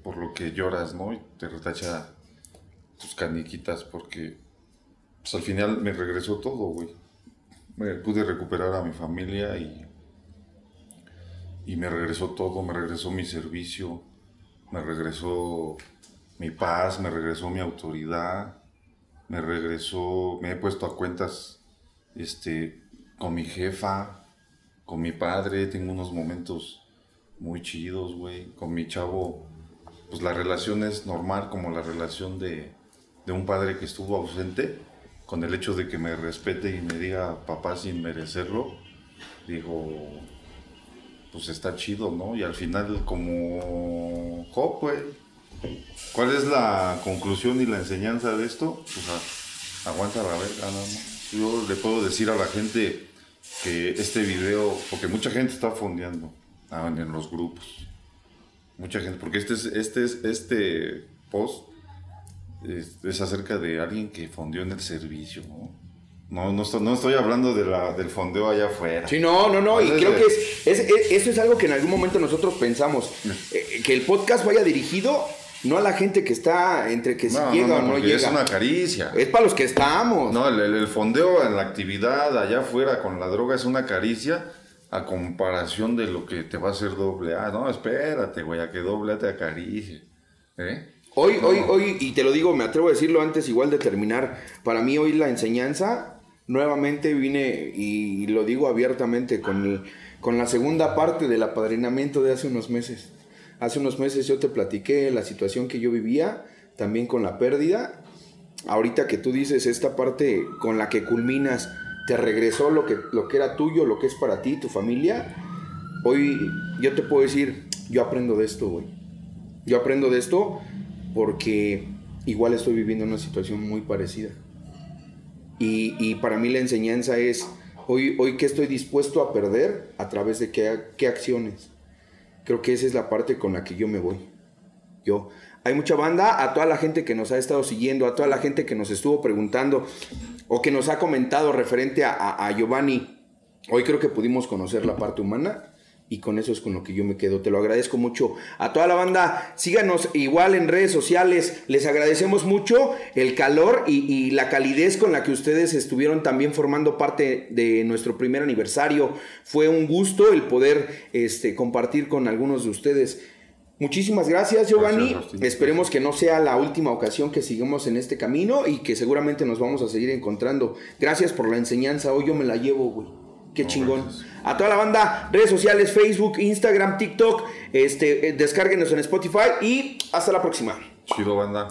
B: por lo que lloras, ¿no? Y te retacha tus caniquitas porque pues al final me regresó todo, güey. Me pude recuperar a mi familia y, y me regresó todo, me regresó mi servicio, me regresó mi paz, me regresó mi autoridad, me regresó, me he puesto a cuentas este, con mi jefa, con mi padre, tengo unos momentos muy chidos, güey, con mi chavo, pues la relación es normal como la relación de, de un padre que estuvo ausente, con el hecho de que me respete y me diga papá sin merecerlo, digo, pues está chido, ¿no? Y al final como Job, güey, ¿cuál es la conclusión y la enseñanza de esto? Pues aguanta la verga, nada más. Yo le puedo decir a la gente que este video, porque mucha gente está fondeando ah, en los grupos, mucha gente, porque este es, este es, este post es, es acerca de alguien que fondeó en el servicio, ¿no? No, no, estoy, no estoy hablando de la, del fondeo allá afuera.
A: Sí, no, no, no, y creo que es, es- es- eso es algo que en algún momento nosotros pensamos, eh, que el podcast vaya dirigido no a la gente que está entre que si
B: No,
A: llega
B: no,
A: o
B: no,
A: llega.
B: es una caricia.
A: Es para los que estamos.
B: No, el, el- el fondeo en la actividad allá afuera con la droga es una caricia a comparación de lo que te va a hacer doble A. No, espérate, güey, a que doble A te acaricie. ¿Eh?
A: Hoy, hoy, hoy, y te lo digo, me atrevo a decirlo antes igual de terminar, para mí hoy la enseñanza, nuevamente vine y lo digo abiertamente con, el- con la segunda parte del apadrinamiento de hace unos meses. Hace unos meses yo te platiqué la situación que yo vivía, también con la pérdida. Ahorita que tú dices esta parte con la que culminas, te regresó lo que, lo que era tuyo, lo que es para ti, tu familia. Hoy yo te puedo decir, yo aprendo de esto, güey. Yo aprendo de esto porque igual estoy viviendo una situación muy parecida. Y, para mí la enseñanza es, hoy, hoy qué estoy dispuesto a perder a través de qué, qué acciones. Creo que esa es la parte con la que yo me voy. Yo. Hay mucha banda, a toda la gente que nos ha estado siguiendo, a toda la gente que nos estuvo preguntando o que nos ha comentado referente a- a Giovanni. Hoy creo que pudimos conocer la parte humana y con eso es con lo que yo me quedo. Te lo agradezco mucho. A toda la banda, síganos igual en redes sociales. Les agradecemos mucho el calor y, y la calidez con la que ustedes estuvieron también formando parte de nuestro primer aniversario. Fue un gusto el poder este, compartir con algunos de ustedes. Muchísimas gracias, Giovanni.
B: Gracias.
A: Esperemos que no sea la última ocasión que sigamos en este camino y que seguramente nos vamos a seguir encontrando. Gracias por la enseñanza. Hoy yo me la llevo, güey. Qué
B: No,
A: chingón.
B: gracias.
A: A toda la banda, redes sociales, Facebook, Instagram, TikTok, este, eh, descárguenos en Spotify y hasta la próxima.
B: Chido, banda.